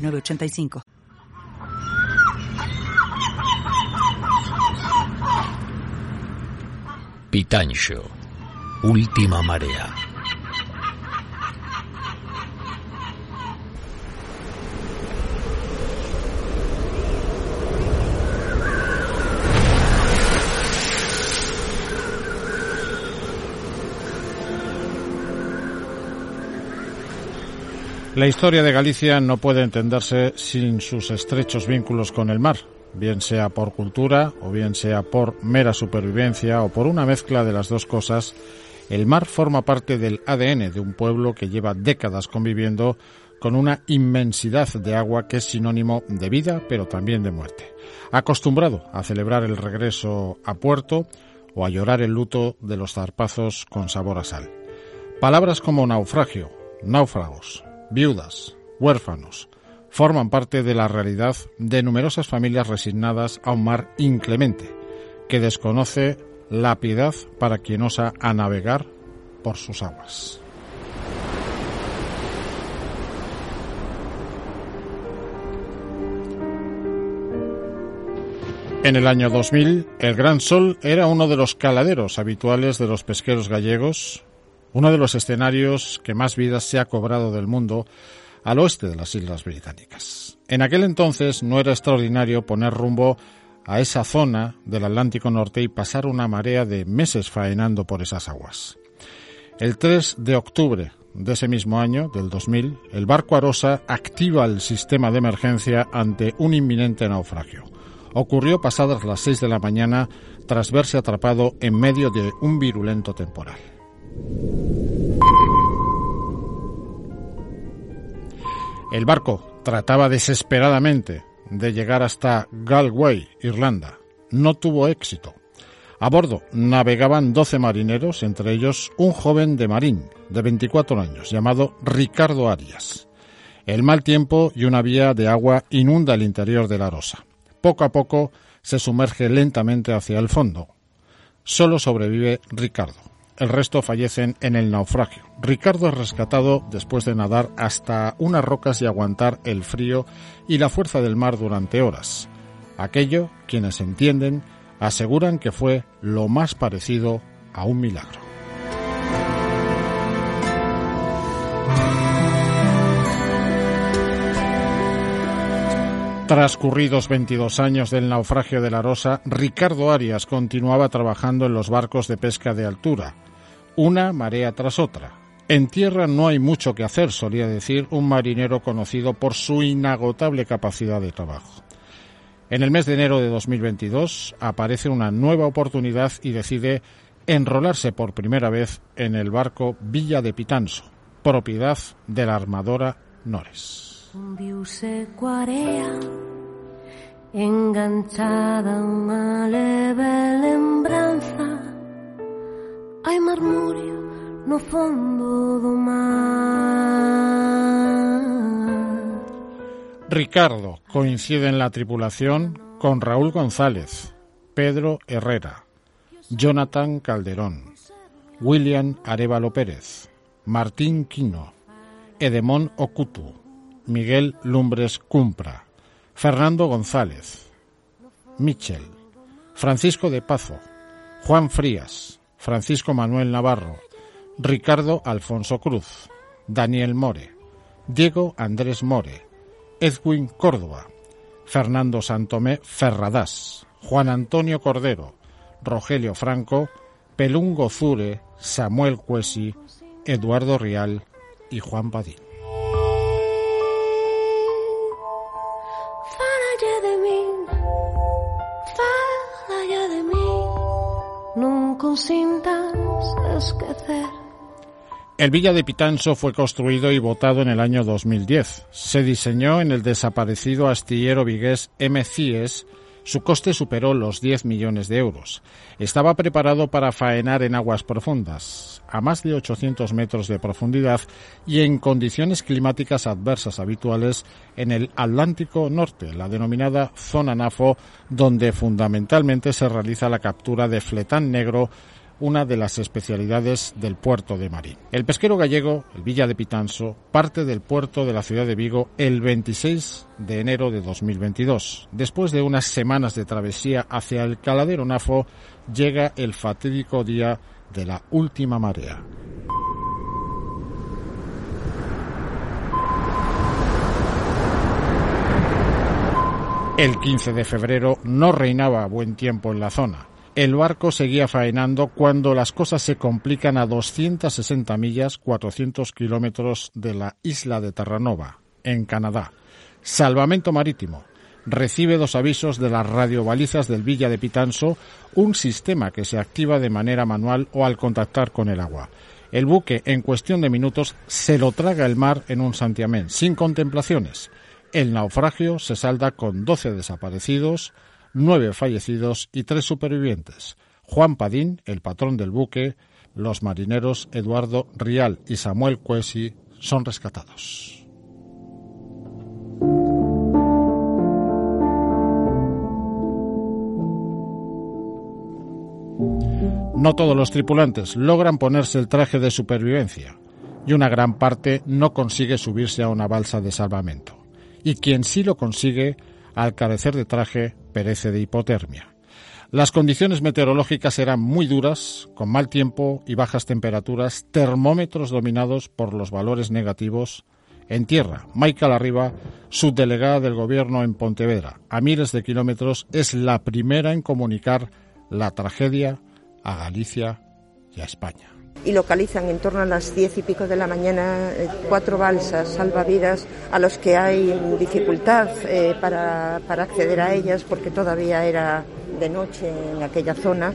906985. Pitancho, última marea. La historia de Galicia no puede entenderse sin sus estrechos vínculos con el mar, bien sea por cultura o bien sea por mera supervivencia o por una mezcla de las dos cosas. El mar forma parte del ADN de un pueblo que lleva décadas conviviendo con una inmensidad de agua que es sinónimo de vida, pero también de muerte. Acostumbrado a celebrar el regreso a puerto o a llorar el luto de los zarpazos con sabor a sal. Palabras como naufragio, náufragos, viudas, huérfanos, forman parte de la realidad de numerosas familias resignadas a un mar inclemente, que desconoce la piedad para quien osa a navegar por sus aguas. En el año 2000, el Gran Sol era uno de los caladeros habituales de los pesqueros gallegos, uno de los escenarios que más vidas se ha cobrado del mundo al oeste de las Islas Británicas. En aquel entonces no era extraordinario poner rumbo a esa zona del Atlántico Norte y pasar una marea de meses faenando por esas aguas. El 3 de octubre de ese mismo año, del 2000, el barco Arosa activa el sistema de emergencia ante un inminente naufragio. Ocurrió pasadas las 6 de la mañana tras verse atrapado en medio de un virulento temporal. El barco trataba desesperadamente de llegar hasta Galway, Irlanda. No tuvo éxito. A bordo navegaban 12 marineros, entre ellos un joven de marín de 24 años llamado Ricardo Arias. El mal tiempo y una vía de agua inunda el interior de la rosa. Poco a poco se sumerge lentamente hacia el fondo. Solo sobrevive Ricardo. El resto fallecen en el naufragio. Ricardo es rescatado después de nadar hasta unas rocas y aguantar el frío y la fuerza del mar durante horas. Aquello, quienes entienden, aseguran que fue lo más parecido a un milagro. Transcurridos 22 años del naufragio de la Rosa, Ricardo Arias continuaba trabajando en los barcos de pesca de altura, una marea tras otra. En tierra no hay mucho que hacer, solía decir un marinero conocido por su inagotable capacidad de trabajo. En el mes de enero de 2022 aparece una nueva oportunidad y decide enrolarse por primera vez en el barco Villa de Pitanso, propiedad de la armadora Nores. enganchada una leve lembranza Hay murmurio no fondo do mar. Ricardo coincide en la tripulación con Raúl González, Pedro Herrera, Jonathan Calderón, William Arevalo Pérez, Martín Quino, Edemón Ocutu, Miguel Lumbres Cumpra, Fernando González, Michel, Francisco de Pazo, Juan Frías, Francisco Manuel Navarro, Ricardo Alfonso Cruz, Daniel More, Diego Andrés More, Edwin Córdoba, Fernando Santomé Ferradás, Juan Antonio Cordero, Rogelio Franco, Pelungo Zure, Samuel Cuesi, Eduardo Rial y Juan Padín. El Villa de Pitanso fue construido y votado en el año 2010. Se diseñó en el desaparecido astillero vigués MCIES. Su coste superó los 10 millones de euros. Estaba preparado para faenar en aguas profundas, a más de 800 metros de profundidad y en condiciones climáticas adversas habituales en el Atlántico Norte, la denominada zona NAFO, donde fundamentalmente se realiza la captura de fletán negro una de las especialidades del puerto de Marín. El pesquero gallego, el Villa de Pitanso, parte del puerto de la ciudad de Vigo el 26 de enero de 2022. Después de unas semanas de travesía hacia el caladero Nafo, llega el fatídico día de la última marea. El 15 de febrero no reinaba buen tiempo en la zona. El barco seguía faenando cuando las cosas se complican a 260 millas, 400 kilómetros de la isla de Terranova, en Canadá. Salvamento marítimo. Recibe dos avisos de las radiobalizas del Villa de Pitanso, un sistema que se activa de manera manual o al contactar con el agua. El buque, en cuestión de minutos, se lo traga el mar en un santiamén, sin contemplaciones. El naufragio se salda con 12 desaparecidos, nueve fallecidos y tres supervivientes. Juan Padín, el patrón del buque, los marineros Eduardo Rial y Samuel Cuesi son rescatados. No todos los tripulantes logran ponerse el traje de supervivencia y una gran parte no consigue subirse a una balsa de salvamento. Y quien sí lo consigue, al carecer de traje, perece de hipotermia. Las condiciones meteorológicas eran muy duras, con mal tiempo y bajas temperaturas, termómetros dominados por los valores negativos. En tierra, Michael Arriba, subdelegada del gobierno en Pontevedra, a miles de kilómetros, es la primera en comunicar la tragedia a Galicia y a España y localizan en torno a las diez y pico de la mañana eh, cuatro balsas salvavidas a los que hay dificultad eh, para, acceder a ellas porque todavía era de noche en aquella zona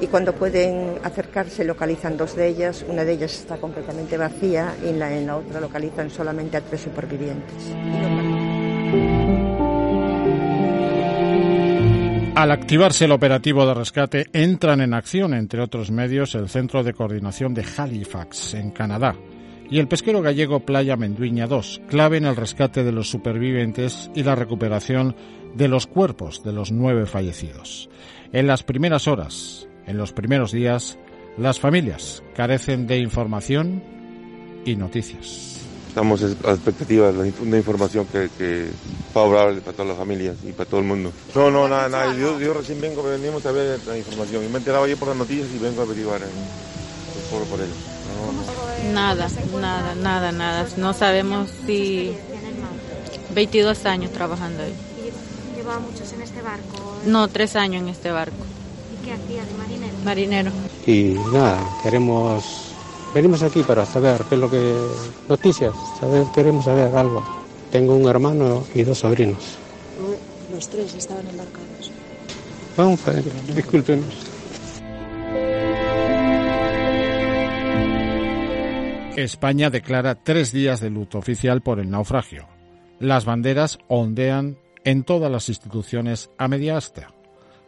y cuando pueden acercarse localizan dos de ellas, una de ellas está completamente vacía y en la, en la otra localizan solamente a tres supervivientes. Al activarse el operativo de rescate, entran en acción, entre otros medios, el Centro de Coordinación de Halifax, en Canadá, y el pesquero gallego Playa Menduiña 2, clave en el rescate de los supervivientes y la recuperación de los cuerpos de los nueve fallecidos. En las primeras horas, en los primeros días, las familias carecen de información y noticias estamos a la expectativa de una información que, que favorable para todas las familias y para todo el mundo. No, no, nada, nada. Yo, yo recién vengo, venimos a ver la información. Yo me enteraba ayer por las noticias y vengo a averiguar por, por ello. Nada, nada, nada, nada. No sabemos si 22 años trabajando ahí. ¿Y llevaba muchos en este barco? No, tres años en este barco. ¿Y qué hacía de marinero? Marinero. Y nada, queremos Venimos aquí para saber qué es lo que... Noticias, saber, queremos saber algo. Tengo un hermano y dos sobrinos. Los tres estaban embarcados. Vamos a ver, discúlpenos. España declara tres días de luto oficial por el naufragio. Las banderas ondean en todas las instituciones a media asta.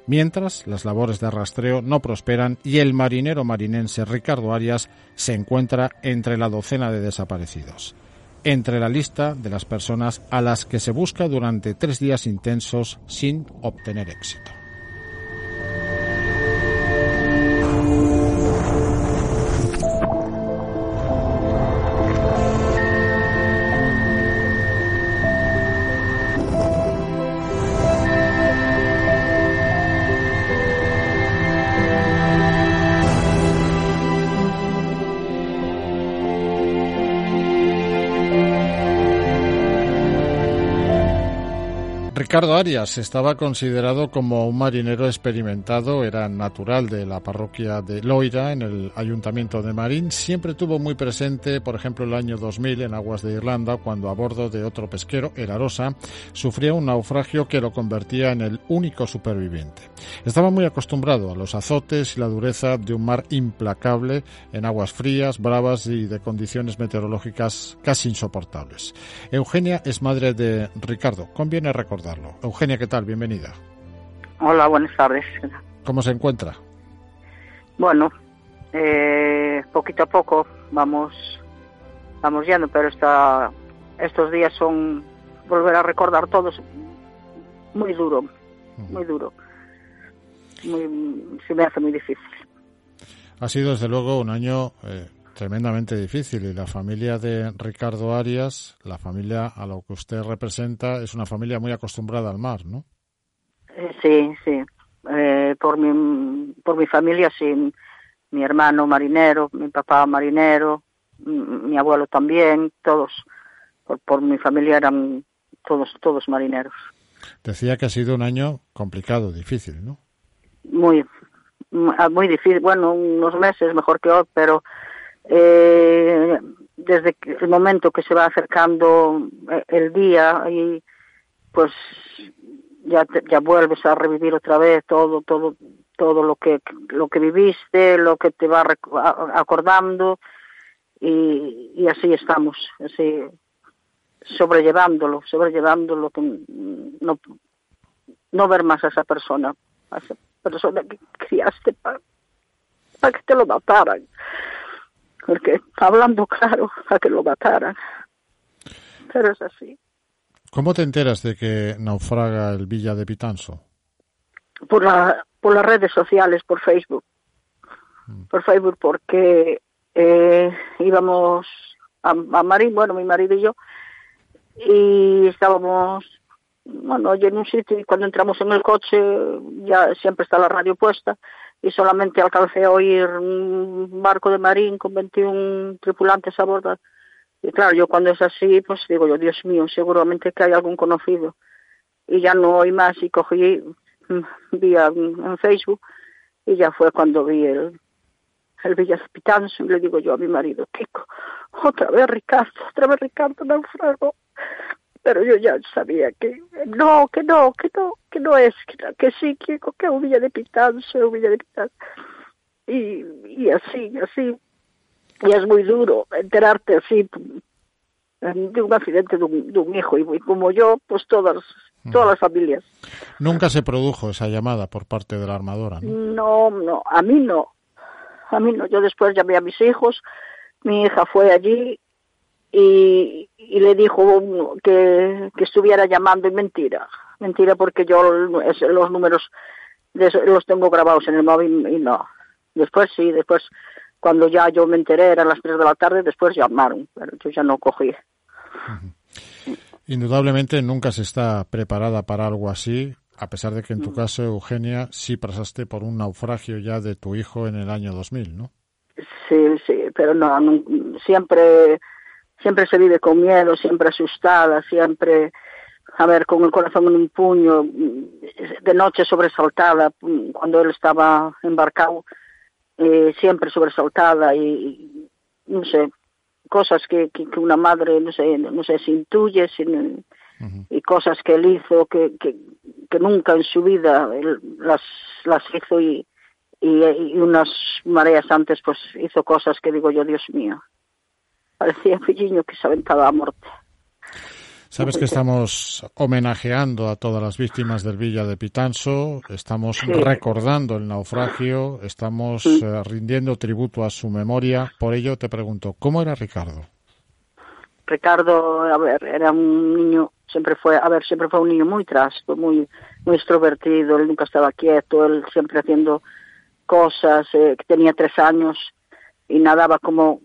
Mientras, las labores de rastreo no prosperan y el marinero marinense Ricardo Arias se encuentra entre la docena de desaparecidos, entre la lista de las personas a las que se busca durante tres días intensos sin obtener éxito. Ricardo Arias estaba considerado como un marinero experimentado, era natural de la parroquia de Loira, en el ayuntamiento de Marín. Siempre tuvo muy presente, por ejemplo, el año 2000 en aguas de Irlanda, cuando a bordo de otro pesquero, el Arosa, sufría un naufragio que lo convertía en el único superviviente. Estaba muy acostumbrado a los azotes y la dureza de un mar implacable en aguas frías, bravas y de condiciones meteorológicas casi insoportables. Eugenia es madre de Ricardo. Conviene Eugenia, ¿qué tal? Bienvenida. Hola, buenas tardes. ¿Cómo se encuentra? Bueno, eh, poquito a poco vamos vamos yendo, pero esta, estos días son volver a recordar todos muy duro, muy duro. Muy, se me hace muy difícil. Ha sido desde luego un año eh, tremendamente difícil y la familia de Ricardo Arias, la familia a lo que usted representa, es una familia muy acostumbrada al mar, ¿no? Eh, sí, sí. Eh, por mi por mi familia sí, mi hermano marinero, mi papá marinero, mi abuelo también, todos por, por mi familia eran todos todos marineros. Decía que ha sido un año complicado, difícil, ¿no? Muy muy difícil, bueno, unos meses mejor que otros, pero eh, desde el momento que se va acercando eh, el día y pues ya ya vuelves a revivir otra vez todo todo todo lo que lo que viviste lo que te va acordando y, y así estamos así sobrellevándolo sobrellevándolo no no ver más a esa persona a esa persona que criaste para, para que te lo mataran porque hablando claro a que lo mataran. Pero es así. ¿Cómo te enteras de que naufraga el Villa de Pitanso? Por, la, por las redes sociales, por Facebook. Mm. Por Facebook, porque eh, íbamos a, a Marín, bueno, mi marido y yo, y estábamos, bueno, en un sitio y cuando entramos en el coche ya siempre está la radio puesta y solamente alcancé a oír un barco de marín con 21 tripulantes a bordo. Y claro, yo cuando es así, pues digo yo, Dios mío, seguramente que hay algún conocido. Y ya no oí más y cogí, mm, vi en Facebook y ya fue cuando vi el, el Villa Pitanzo y le digo yo a mi marido, Kiko, otra vez Ricardo, otra vez Ricardo naufrago pero yo ya sabía que no, que no, que no, que no es, que, que sí, que, que Villa de Pitanzo, un Villa de Pitanzo. Y, y así, y así. Y es muy duro enterarte así de un accidente de un, de un hijo. Y, como yo, pues todas, todas las familias. Nunca se produjo esa llamada por parte de la armadora, ¿no? No, no, a mí no. A mí no. Yo después llamé a mis hijos, mi hija fue allí y, y le dijo que, que, estuviera llamando y mentira. Mentira porque yo los números los tengo grabados en el móvil y no. Después sí, después cuando ya yo me enteré, eran las 3 de la tarde, después llamaron, pero yo ya no cogí. Indudablemente nunca se está preparada para algo así, a pesar de que en tu mm. caso, Eugenia, sí pasaste por un naufragio ya de tu hijo en el año 2000, ¿no? Sí, sí, pero no siempre siempre se vive con miedo, siempre asustada, siempre, a ver, con el corazón en un puño, de noche sobresaltada, cuando él estaba embarcado, eh, siempre sobresaltada y, no sé, cosas que, que, una madre, no sé, no sé, se intuye, y cosas que él hizo que, que, que nunca en su vida las, las hizo y, y, y unas mareas antes pues hizo cosas que digo yo, Dios mío parecía un que se aventaba a muerte. Sabes que estamos homenajeando a todas las víctimas del Villa de Pitanso, estamos recordando el naufragio, estamos eh, rindiendo tributo a su memoria. Por ello te pregunto, ¿cómo era Ricardo? Ricardo, a ver, era un niño, siempre fue, a ver, siempre fue un niño muy trasto, muy, muy extrovertido, él nunca estaba quieto, él siempre haciendo cosas, eh, tenía tres años y nadaba como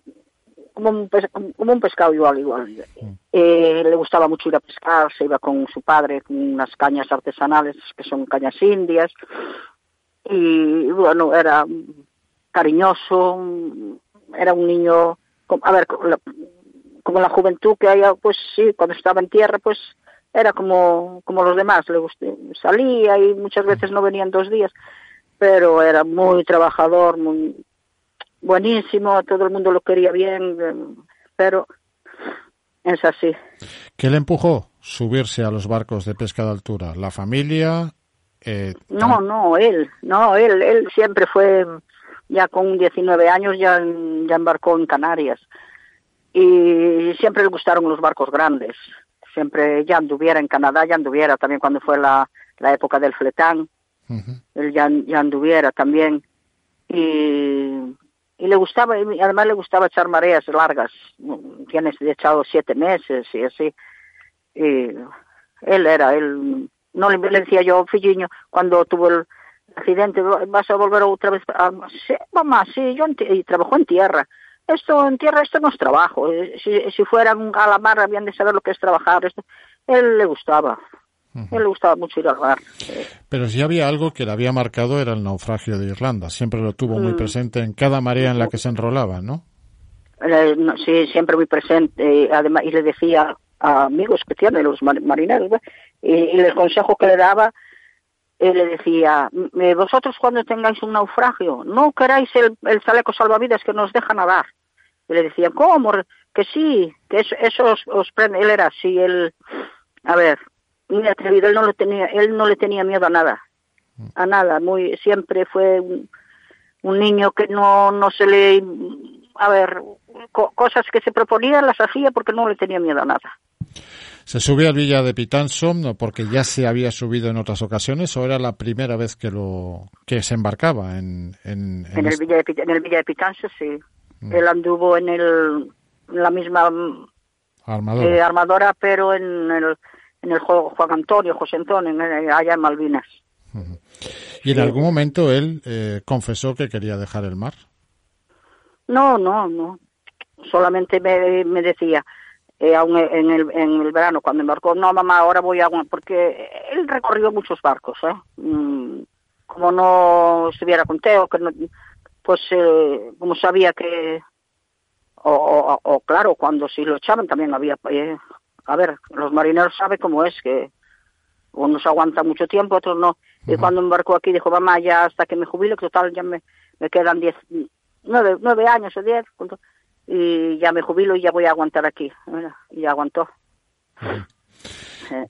como un, como un pescado igual, igual. Eh, le gustaba mucho ir a pescar, se iba con su padre con unas cañas artesanales que son cañas indias. Y bueno, era cariñoso, era un niño, a ver, como la, juventud que hay, pues sí, cuando estaba en tierra, pues era como, como los demás, le gusté, salía y muchas veces no venían dos días, pero era muy trabajador, muy buenísimo, todo el mundo lo quería bien, pero es así. ¿Qué le empujó subirse a los barcos de pesca de altura? ¿La familia? Eh, no, no, él, no, él, él siempre fue, ya con 19 años ya, ya embarcó en Canarias y siempre le gustaron los barcos grandes. Siempre ya anduviera en Canadá, ya anduviera también cuando fue la, la época del fletán. Él ya, ya anduviera también. Y, y le gustaba, y además le gustaba echar mareas largas. Tienes echado siete meses y así. Y él era, él, no le, decía yo, Filliño, cuando tuvo el accidente, vas a volver otra vez. A, sí, mamá, sí, yo y trabajó en tierra esto en tierra esto no es trabajo. Si, si fueran a la mar habían de saber lo que es trabajar. Esto, él le gustaba. Él le gustaba mucho ir al mar. Pero si había algo que le había marcado era el naufragio de Irlanda. Siempre lo tuvo muy mm. presente en cada marea en la que se enrolaba, ¿no? Eh, sí, siempre muy presente. además, y le decía a amigos que tiene, los marineros, y, y, el consejo que le daba, él le decía, vosotros cuando tengáis un naufragio, no queráis el, el chaleco salvavidas que nos deja nadar. Y le decía, ¿cómo? Que sí, que eso, eso os, prende. Él era así, él, a ver, muy atrevido, él no le tenía, él no le tenía miedo a nada, a nada, muy, siempre fue un, niño que no, no se le, a ver, cosas que se proponían las hacía porque no le tenía miedo a nada. ¿Se sube al Villa de Pitanso porque ya se había subido en otras ocasiones o era la primera vez que lo que se embarcaba en en, en, el, Villa de, en el Villa de Pitanso sí Mm. Él anduvo en, el, la misma armadora, eh, armadora pero en el, en el Juan Antonio, José Antonio, allá en Malvinas. ¿Y en algún momento él eh, confesó que quería dejar el mar? No, no, no. Solamente me, me decía, eh, en, el, en el verano cuando embarcó, no mamá, ahora voy a... Porque él recorrió muchos barcos, ¿eh? Mm, como no estuviera con Teo, que no, pues eh, como sabía que, o, o, claro, cuando si lo echaban también había, eh, a ver, los marineros saben cómo es, que unos aguantan mucho tiempo, otros no. Y cuando embarcó aquí dijo, mamá, ya hasta que me jubile, que total ya me, me quedan diez, nueve, nueve años o diez, y ya me jubilo y ya voy a aguantar aquí. Y aguantó.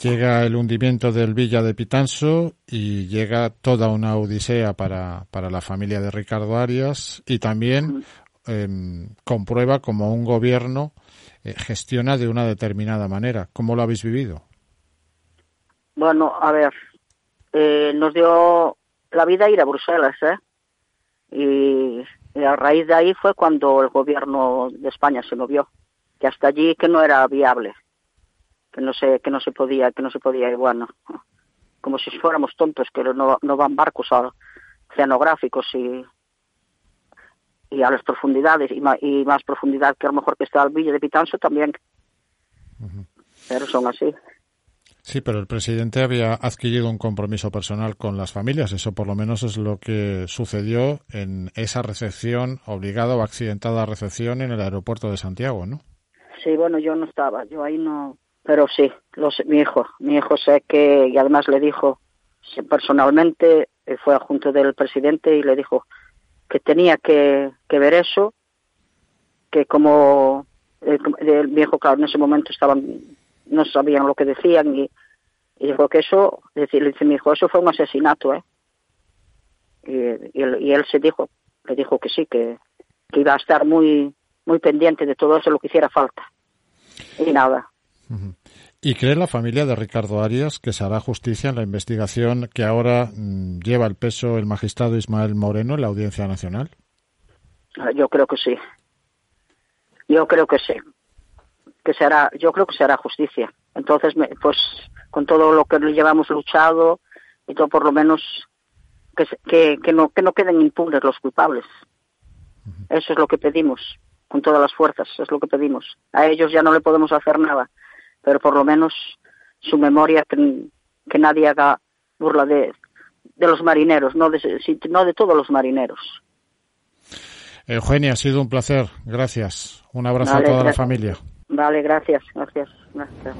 Llega el hundimiento del Villa de Pitanso y llega toda una odisea para, para la familia de Ricardo Arias y también em, comprueba cómo un gobierno eh, gestiona de una determinada manera. ¿Cómo lo habéis vivido? Bueno, a ver, eh, nos dio la vida ir a Bruselas, ¿eh? Y, y, a raíz de ahí fue cuando el gobierno de España se movió, que hasta allí que no era viable que no se que no se podía que no se podía igual no como si fuéramos tontos que no, no van barcos oceanográficos y y a las profundidades y más, y más profundidad que a lo mejor que está el Villa de Pitanso también pero son así Sí, pero el presidente había adquirido un compromiso personal con las familias. Eso por lo menos es lo que sucedió en esa recepción, obligada o accidentada recepción en el aeropuerto de Santiago, ¿no? Sí, bueno, yo no estaba. Yo ahí no, pero sí, mi hijo, mi hijo sé que, y además le dijo personalmente, eh, fue junto del presidente y le dijo que tenía que, ver eso, que como el, mi hijo, claro, en ese momento estaban, no sabían lo que decían y, dijo que eso, le dice mi hijo, eso fue un asesinato, ¿eh? Y, y, él, se dijo, le dijo que sí, que, que iba a estar muy, muy pendiente de todo eso, lo que hiciera falta. Y nada, ¿Y cree la familia de Ricardo Arias que se hará justicia en la investigación que ahora mm, lleva el peso el magistrado Ismael Moreno en la Audiencia Nacional? Ah, yo creo que sí. Yo creo que sí. Que se hará, yo creo que se hará justicia. Entonces, pues con todo lo que llevamos luchado y todo por lo menos que, que, no, que no queden impunes los culpables. Eso es lo que pedimos con todas las fuerzas, es lo que pedimos. A ellos ya no le podemos hacer nada pero por lo menos su memoria, que, que nadie haga burla de, de los marineros, no de, no de todos los marineros. Eugenia, ha sido un placer. Gracias. Un abrazo a toda la familia. Vale, gracias, gracias. gracias.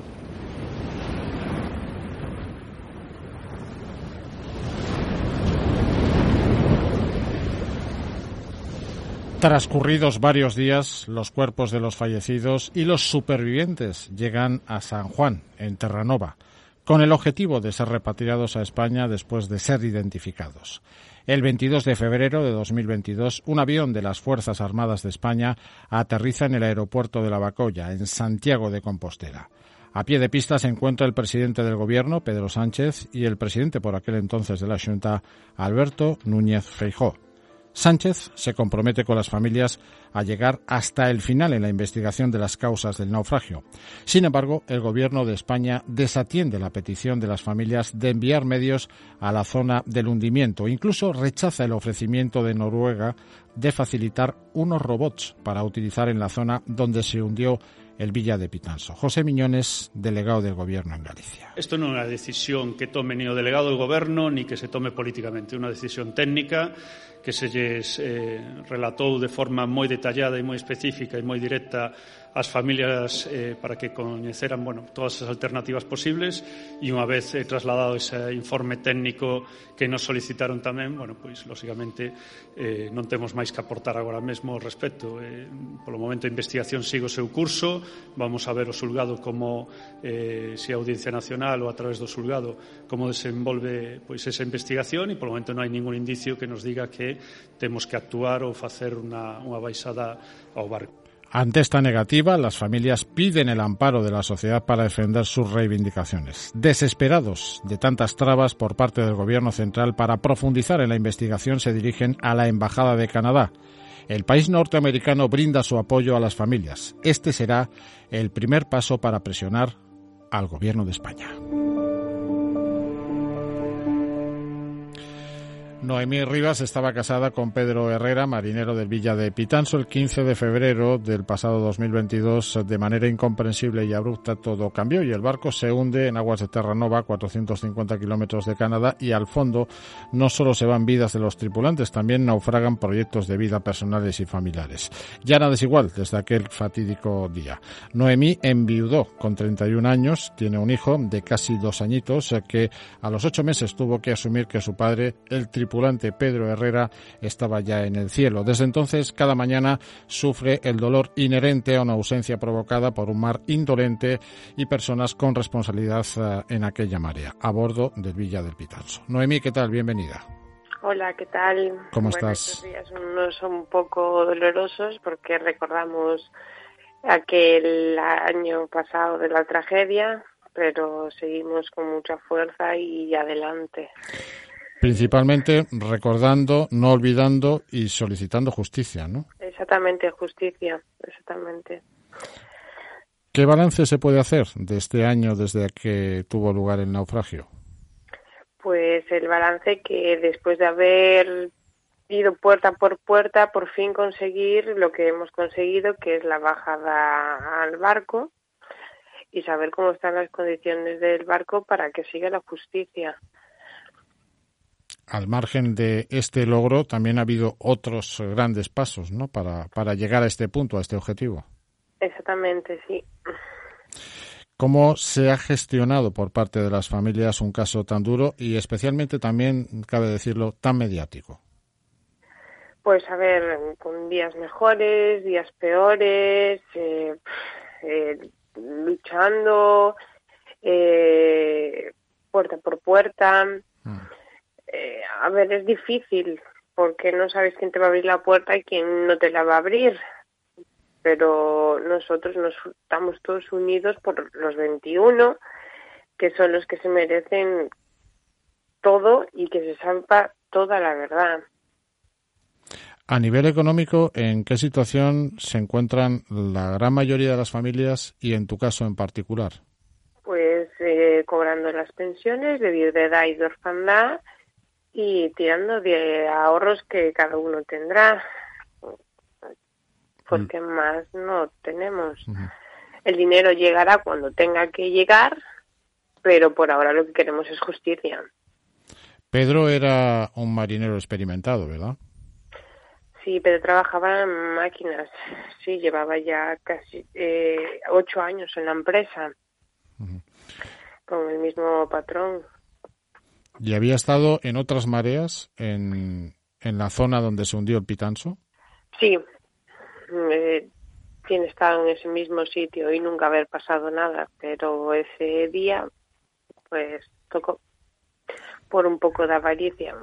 Transcurridos varios días, los cuerpos de los fallecidos y los supervivientes llegan a San Juan, en Terranova, con el objetivo de ser repatriados a España después de ser identificados. El 22 de febrero de 2022, un avión de las Fuerzas Armadas de España aterriza en el aeropuerto de La Bacoya, en Santiago de Compostela. A pie de pista se encuentra el presidente del Gobierno, Pedro Sánchez, y el presidente por aquel entonces de la Junta, Alberto Núñez Feijó. Sánchez se compromete con las familias a llegar hasta el final en la investigación de las causas del naufragio. Sin embargo, el Gobierno de España desatiende la petición de las familias de enviar medios a la zona del hundimiento. Incluso rechaza el ofrecimiento de Noruega de facilitar unos robots para utilizar en la zona donde se hundió el Villa de Pitanso. José Miñones, delegado del Gobierno en Galicia. Isto non é unha decisión que tome ni o delegado do Goberno ni que se tome políticamente. Unha decisión técnica que se lles eh, relatou de forma moi detallada e moi específica e moi directa as familias eh, para que coñeceran bueno, todas as alternativas posibles e unha vez eh, trasladado ese informe técnico que nos solicitaron tamén, bueno, pois lógicamente eh, non temos máis que aportar agora mesmo ao respecto. Eh, polo momento a investigación sigue o seu curso, vamos a ver o sulgado como eh, se a Audiencia Nacional ou a través do sulgado como desenvolve pois esa investigación e polo momento non hai ningún indicio que nos diga que temos que actuar ou facer unha, unha baixada ao barco. Ante esta negativa, las familias piden el amparo de la sociedad para defender sus reivindicaciones. Desesperados de tantas trabas por parte del Gobierno central para profundizar en la investigación, se dirigen a la Embajada de Canadá. El país norteamericano brinda su apoyo a las familias. Este será el primer paso para presionar al Gobierno de España. Noemí Rivas estaba casada con Pedro Herrera, marinero del Villa de Pitanso, el 15 de febrero del pasado 2022. De manera incomprensible y abrupta todo cambió y el barco se hunde en aguas de Terranova, 450 kilómetros de Canadá, y al fondo no solo se van vidas de los tripulantes, también naufragan proyectos de vida personales y familiares. Ya nada es igual desde aquel fatídico día. Noemí enviudó con 31 años, tiene un hijo de casi dos añitos que a los ocho meses tuvo que asumir que su padre, el tripulante, tripulante Pedro Herrera estaba ya en el cielo. Desde entonces, cada mañana sufre el dolor inherente a una ausencia provocada por un mar indolente y personas con responsabilidad eh, en aquella marea, a bordo del Villa del Pitanso. Noemí, ¿qué tal? Bienvenida. Hola, ¿qué tal? ¿Cómo bueno, estás? Estos días no son un poco dolorosos porque recordamos aquel año pasado de la tragedia, pero seguimos con mucha fuerza y adelante. Principalmente recordando, no olvidando y solicitando justicia, ¿no? Exactamente, justicia, exactamente. ¿Qué balance se puede hacer de este año desde que tuvo lugar el naufragio? Pues el balance que después de haber ido puerta por puerta, por fin conseguir lo que hemos conseguido, que es la bajada al barco y saber cómo están las condiciones del barco para que siga la justicia al margen de este logro, también ha habido otros grandes pasos, ¿no? Para, para llegar a este punto, a este objetivo. Exactamente, sí. ¿Cómo se ha gestionado por parte de las familias un caso tan duro y especialmente también, cabe decirlo, tan mediático? Pues a ver, con días mejores, días peores, eh, eh, luchando, eh, puerta por puerta. Mm eh, a ver, es difícil porque no sabes quién te va a abrir la puerta y quién no te la va a abrir. Pero nosotros nos estamos todos unidos por los 21, que son los que se merecen todo y que se salva toda la verdad. A nivel económico, ¿en qué situación se encuentran la gran mayoría de las familias y en tu caso en particular? Pues eh, cobrando las pensiones de viudedad y de orfandad y tirando de ahorros que cada uno tendrá, porque mm. más no tenemos. El dinero llegará cuando tenga que llegar, pero por ahora lo que queremos es justicia. Pedro era un marinero experimentado, ¿verdad? Sí, pero trabajaba en máquinas. Sí, llevaba ya casi eh, ocho años en la empresa, con el mismo patrón. ¿Y había estado en otras mareas en, en la zona donde se hundió el Pitanso? Sí, eh, tiene estado en ese mismo sitio y nunca haber pasado nada, pero ese día, pues tocó por un poco de avaricia.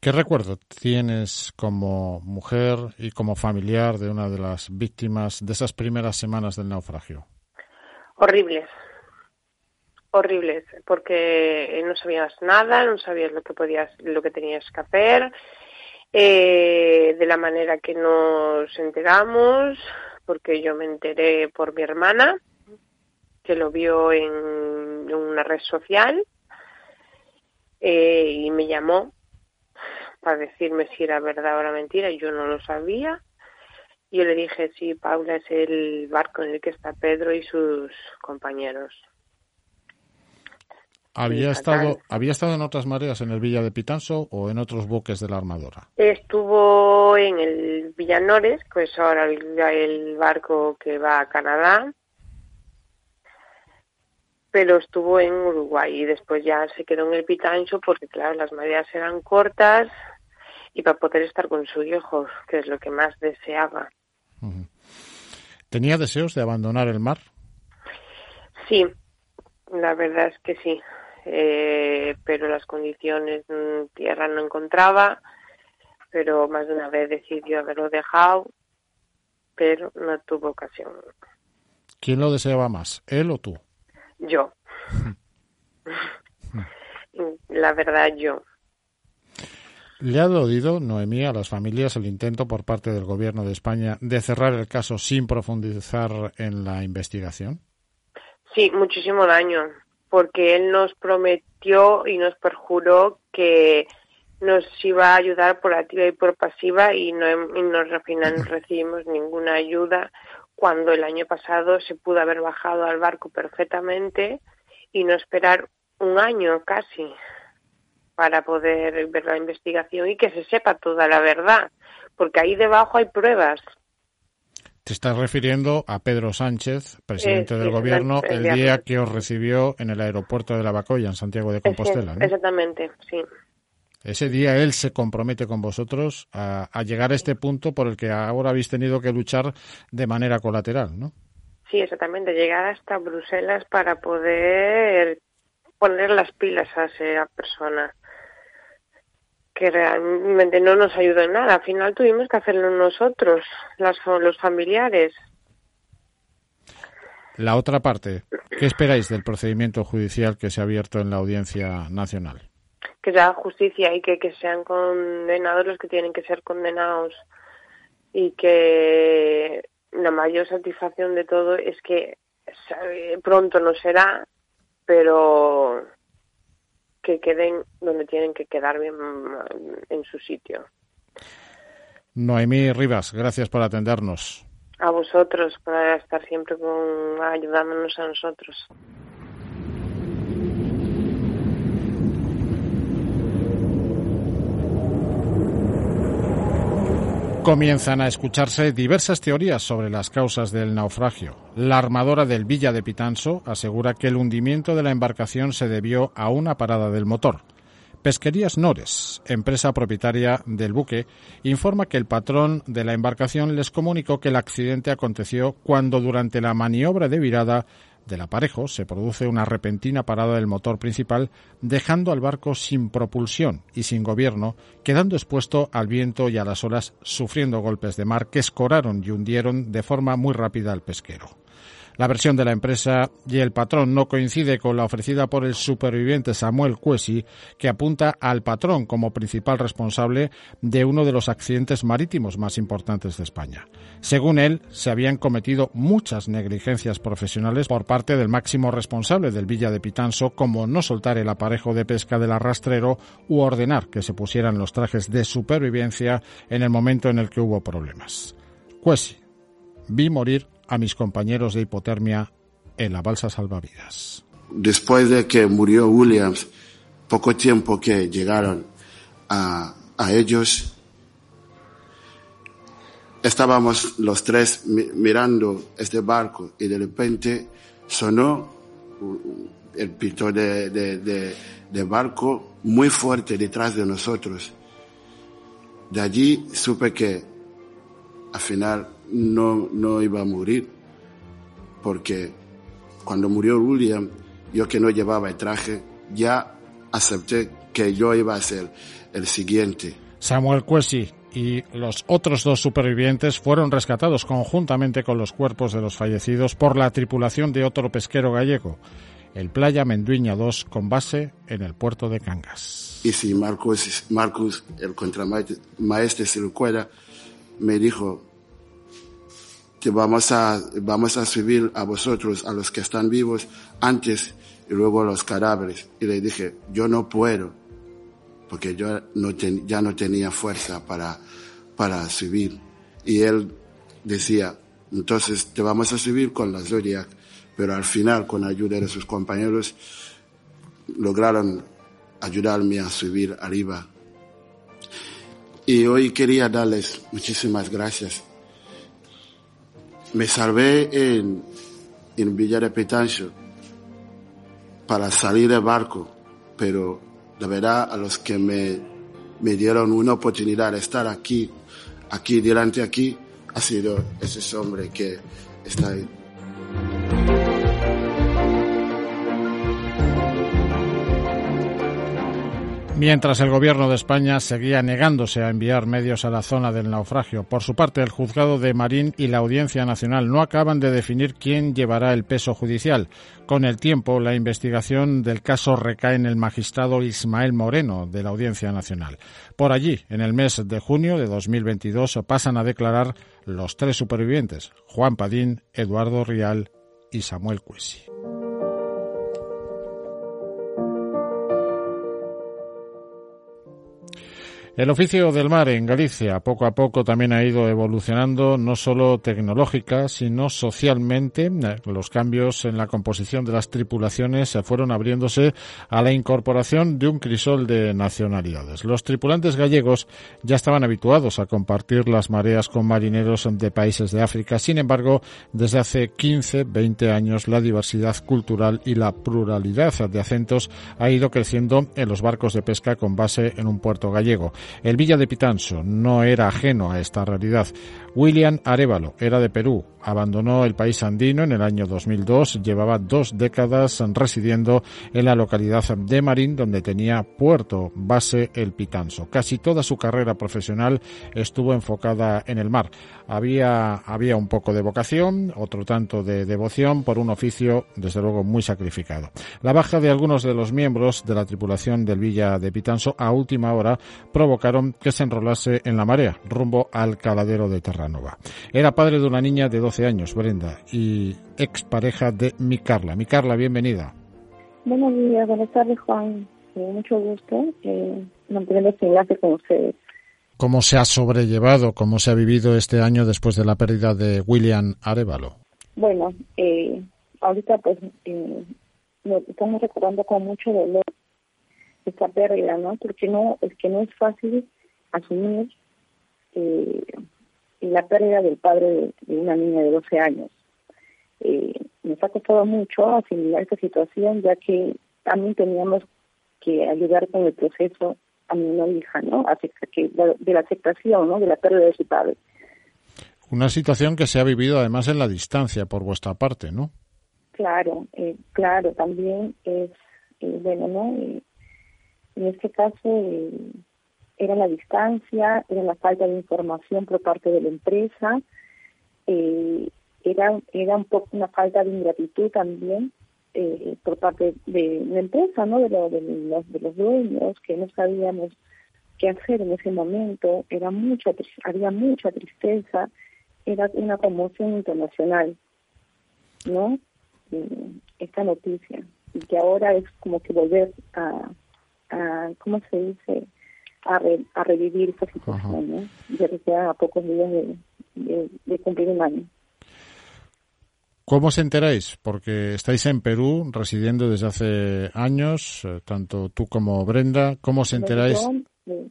¿Qué recuerdo tienes como mujer y como familiar de una de las víctimas de esas primeras semanas del naufragio? Horribles, horribles, porque no sabías nada, no sabías lo que podías, lo que tenías que hacer, eh, de la manera que nos enteramos, porque yo me enteré por mi hermana, que lo vio en, una red social eh, y me llamó para decirme si era verdad o era mentira. Yo no lo sabía. Yo le dije, sí, Paula es el barco en el que está Pedro y sus compañeros. ¿Había estado, ¿Había estado en otras mareas en el Villa de Pitanso o en otros buques de la Armadora? Estuvo en el Villanores, pues ahora el, el barco que va a Canadá, pero estuvo en Uruguay y después ya se quedó en el Pitancho porque, claro, las mareas eran cortas y para poder estar con su hijo, que es lo que más deseaba. ¿Tenía deseos de abandonar el mar? Sí, la verdad es que sí. Eh, pero las condiciones mm, tierra no encontraba, pero más de una vez decidió haberlo dejado, pero no tuvo ocasión. ¿Quién lo deseaba más, él o tú? Yo. la verdad, yo. ¿Le ha dolido, Noemí, a las familias el intento por parte del Gobierno de España de cerrar el caso sin profundizar en la investigación? Sí, muchísimo daño porque él nos prometió y nos perjuró que nos iba a ayudar por activa y por pasiva y no, y no al final no recibimos ninguna ayuda cuando el año pasado se pudo haber bajado al barco perfectamente y no esperar un año casi para poder ver la investigación y que se sepa toda la verdad, porque ahí debajo hay pruebas. Te estás refiriendo a Pedro Sánchez, presidente del gobierno, el, día que os recibió en el aeropuerto de La Bacoya, en Santiago de Compostela. ¿no? Exactamente, sí. Ese día él se compromete con vosotros a, llegar a este punto por el que ahora habéis tenido que luchar de manera colateral, ¿no? Sí, exactamente, llegar hasta Bruselas para poder poner las pilas a esa persona que realmente no nos ayudó en nada. Al final tuvimos que hacerlo nosotros, las, los familiares. La otra parte, ¿qué esperáis del procedimiento judicial que se ha abierto en la Audiencia Nacional? Que sea justicia y que, que sean condenados los que tienen que ser condenados y que la mayor satisfacción de todo es que pronto no será, pero que queden donde tienen que quedar bien mm, en su sitio. Noemí Rivas, gracias por atendernos. A vosotros, por estar siempre con, ayudándonos a nosotros. Comienzan a escucharse diversas teorías sobre las causas del naufragio. La armadora del Villa de Pitanso asegura que el hundimiento de la embarcación se debió a una parada del motor. Pesquerías Nores, empresa propietaria del buque, informa que el patrón de la embarcación les comunicó que el accidente aconteció cuando durante la maniobra de virada del aparejo se produce una repentina parada del motor principal, dejando al barco sin propulsión y sin gobierno, quedando expuesto al viento y a las olas, sufriendo golpes de mar que escoraron y hundieron de forma muy rápida al pesquero. La versión de la empresa y el patrón no coincide con la ofrecida por el superviviente Samuel Cuesi, que apunta al patrón como principal responsable de uno de los accidentes marítimos más importantes de España. Según él, se habían cometido muchas negligencias profesionales por parte del máximo responsable del Villa de Pitanso, como no soltar el aparejo de pesca del arrastrero u ordenar que se pusieran los trajes de supervivencia en el momento en el que hubo problemas. Cuesi, vi morir a mis compañeros de hipotermia en la balsa salvavidas. Después de que murió Williams, poco tiempo que llegaron a, a ellos, estábamos los tres mirando este barco y de repente sonó el pito de, de, de, barco muy fuerte detrás de nosotros. De allí supe que al final no, no iba a morir, porque cuando murió William, yo que no llevaba el traje, ya acepté que yo iba a ser el siguiente. Samuel Cuesi y los otros dos supervivientes fueron rescatados conjuntamente con los cuerpos de los fallecidos por la tripulación de otro pesquero gallego, el Playa Menduiña 2, con base en el puerto de Cangas. Y si Marcus, Marcus el contramaestre Cirucuela, me dijo, te vamos a, vamos a subir a vosotros, a los que están vivos, antes y luego a los cadáveres. Y le dije, yo no puedo, porque yo no ya no tenía fuerza para, para subir. Y él decía, entonces te vamos a subir con la Zodiac. Pero al final, con ayuda de sus compañeros, lograron ayudarme a subir arriba. Y hoy quería darles muchísimas gracias. Me salvé en, en Villa de Petancho para salir del barco, pero de verdad a los que me, me dieron una oportunidad de estar aquí, aquí, delante aquí, ha sido ese hombre que está ahí. Mientras el gobierno de España seguía negándose a enviar medios a la zona del naufragio. Por su parte, el juzgado de Marín y la Audiencia Nacional no acaban de definir quién llevará el peso judicial. Con el tiempo, la investigación del caso recae en el magistrado Ismael Moreno de la Audiencia Nacional. Por allí, en el mes de junio de 2022, pasan a declarar los tres supervivientes, Juan Padín, Eduardo Rial y Samuel Cuesi. El oficio del mar en Galicia poco a poco también ha ido evolucionando, no solo tecnológica, sino socialmente. Los cambios en la composición de las tripulaciones se fueron abriéndose a la incorporación de un crisol de nacionalidades. Los tripulantes gallegos ya estaban habituados a compartir las mareas con marineros de países de África. Sin embargo, desde hace 15, 20 años la diversidad cultural y la pluralidad de acentos ha ido creciendo en los barcos de pesca con base en un puerto gallego. El Villa de Pitanso no era ajeno a esta realidad. William Arevalo era de Perú, abandonó el país andino en el año 2002, llevaba dos décadas residiendo en la localidad de Marín, donde tenía puerto base el Pitanso. Casi toda su carrera profesional estuvo enfocada en el mar. Había, había un poco de vocación, otro tanto de devoción por un oficio, desde luego, muy sacrificado. La baja de algunos de los miembros de la tripulación del Villa de Pitanso a última hora provocaron que se enrolase en la marea, rumbo al caladero de Terranova. Era padre de una niña de 12 años, Brenda, y expareja de mi Carla. Mi Carla, bienvenida. Buenos días, buenas tardes, Juan. mucho gusto eh, mantener este enlace con ustedes. ¿Cómo se ha sobrellevado, cómo se ha vivido este año después de la pérdida de William Arevalo? Bueno, eh, ahorita pues eh, estamos recordando con mucho dolor esta pérdida, ¿no? Porque no es que no es fácil asumir eh, la pérdida del padre de, una niña de 12 años. Eh, nos ha costado mucho asimilar esta situación, ya que también teníamos que ayudar con el proceso a mi hija, ¿no? de la aceptación, ¿no? De la pérdida de su padre. Una situación que se ha vivido además en la distancia por vuestra parte, ¿no? Claro, eh, claro, también es, eh, bueno, ¿no? Eh, en este caso, eh, era la distancia, era la falta de información por parte de la empresa, eh, era, era un poco una falta de ingratitud también eh, por parte de la empresa, ¿no? De, de, los, de los dueños, que no sabíamos qué hacer en ese momento, era mucha, había mucha tristeza, era una conmoción internacional, ¿no? esta noticia, y que ahora es como que volver a, a ¿cómo se dice? a, revivir esta situación, ¿no? ya que a pocos días de, cumplir un año. ¿Cómo se enteráis? Porque estáis en Perú residiendo desde hace años, eh, tanto tú como Brenda. ¿Cómo se enteráis? Eh,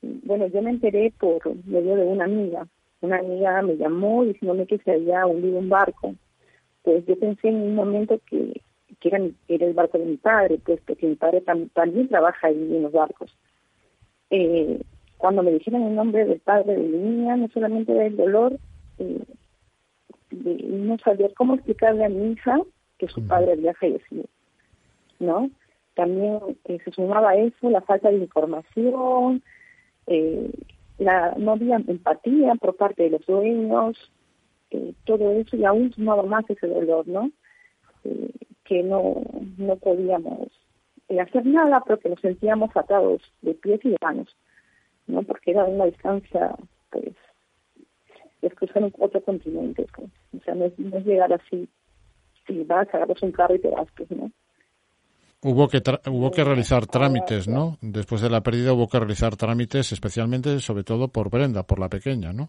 bueno, yo me enteré por medio de una amiga. Una amiga me llamó diciéndome que se había hundido un barco. Pues yo pensé en un momento que, que era, era el barco de mi padre, pues porque mi padre también trabaja ahí en los barcos. Eh, cuando me dijeron el nombre del padre de mi niña, no solamente del dolor, eh, de no saber cómo explicarle a mi hija que su padre había fallecido, ¿no? También eh, se sumaba a eso la falta de información, eh, la no había empatía por parte de los dueños, eh, todo eso y aún sumaba más ese dolor, ¿no? Eh, que no, no podíamos eh, hacer nada porque nos sentíamos atados de pies y de manos, ¿no? Porque era una distancia, pues, es cruzar un, otro continente, pues. o sea, no es, no es llegar así, y vas, agarras un carro y te vas, pues, ¿no? Hubo que hubo que realizar trámites, ¿no? Después de la pérdida hubo que realizar trámites, especialmente, sobre todo por Brenda, por la pequeña, ¿no?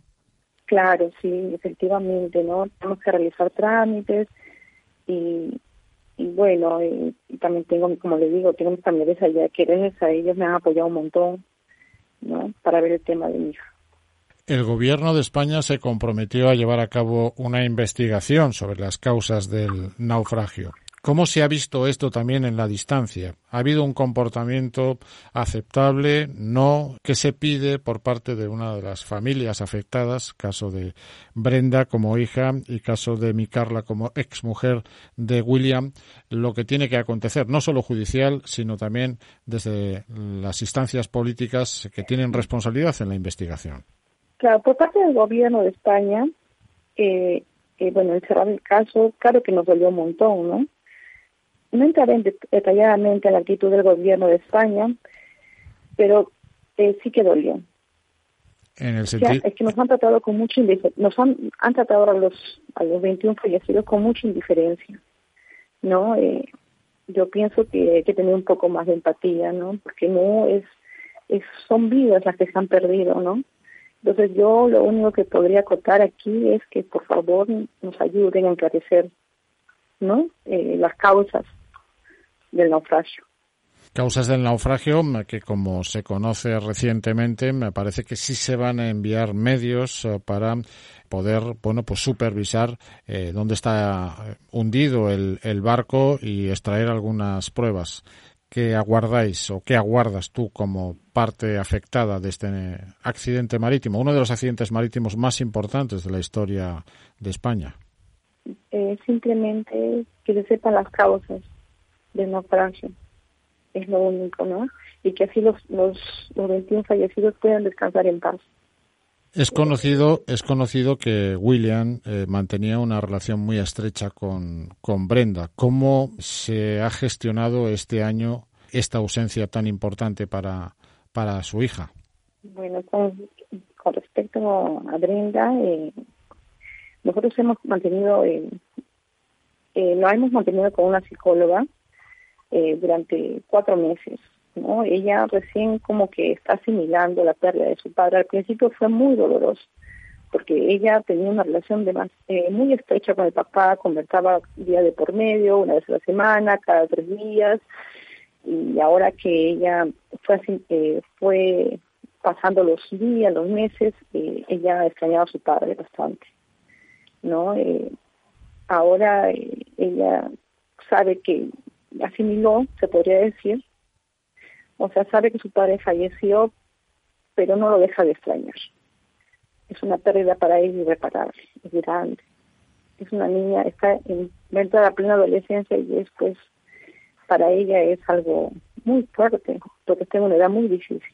Claro, sí, efectivamente, ¿no? Tenemos que realizar trámites y, y bueno, y, también tengo, como le digo, tengo mis familiares allá que ellos me han apoyado un montón, ¿no? Para ver el tema de mi hija. El gobierno de España se comprometió a llevar a cabo una investigación sobre las causas del naufragio. ¿Cómo se ha visto esto también en la distancia? ¿Ha habido un comportamiento aceptable? ¿No? ¿Qué se pide por parte de una de las familias afectadas? Caso de Brenda como hija y caso de mi Carla como exmujer de William. Lo que tiene que acontecer, no solo judicial, sino también desde las instancias políticas que tienen responsabilidad en la investigación. Claro, por parte del gobierno de España, eh, eh, bueno, el cerrar el caso, claro que nos dolió un montón, ¿no? No entraré detalladamente en la actitud del gobierno de España, pero eh, sí que dolió. En el sentido... es que nos han tratado con mucha nos han, han tratado a los a los 21 fallecidos con mucha indiferencia, ¿no? Eh, yo pienso que hay que tener un poco más de empatía, ¿no? Porque no es, es son vidas las que se han perdido, ¿no? Entonces yo lo único que podría acotar aquí es que por favor nos ayuden a enclarecer, ¿no? Eh, las causas del naufragio. Causas del naufragio que, como se conoce recientemente, me parece que sí se van a enviar medios eh, para poder, bueno, pues supervisar eh, dónde está eh, hundido el, el barco y extraer algunas pruebas. ¿Qué aguardáis o qué aguardas tú como parte afectada de este accidente marítimo, uno de los accidentes marítimos más importantes de la historia de España? Eh, simplemente que se sepan las causas, del naufragio. Es lo único, ¿no? Y que así los, los, los 21 fallecidos puedan descansar en paz. Es conocido, es conocido que William eh, mantenía una relación muy estrecha con, con Brenda. ¿Cómo se ha gestionado este año esta ausencia tan importante para, para su hija? Bueno, con, con respecto a Brenda, eh, nosotros hemos mantenido, eh, eh, lo hemos mantenido con una psicóloga eh, durante cuatro meses. ¿no? Ella recién como que está asimilando la pérdida de su padre. Al principio fue muy doloroso porque ella tenía una relación de eh, muy estrecha con el papá, conversaba día de por medio, una vez a la semana, cada tres días, y ahora que ella fue, así, eh, fue pasando los días, los meses, eh, ella extrañaba a su padre bastante. Eh, ahora ella sabe que asimiló, se podría decir. O sea, sabe que su padre falleció, pero no lo deja de extrañar. Es una pérdida para él irreparable, es grande. Es una niña, está en dentro de la plena adolescencia y después para ella es algo muy fuerte, porque está en una edad muy difícil.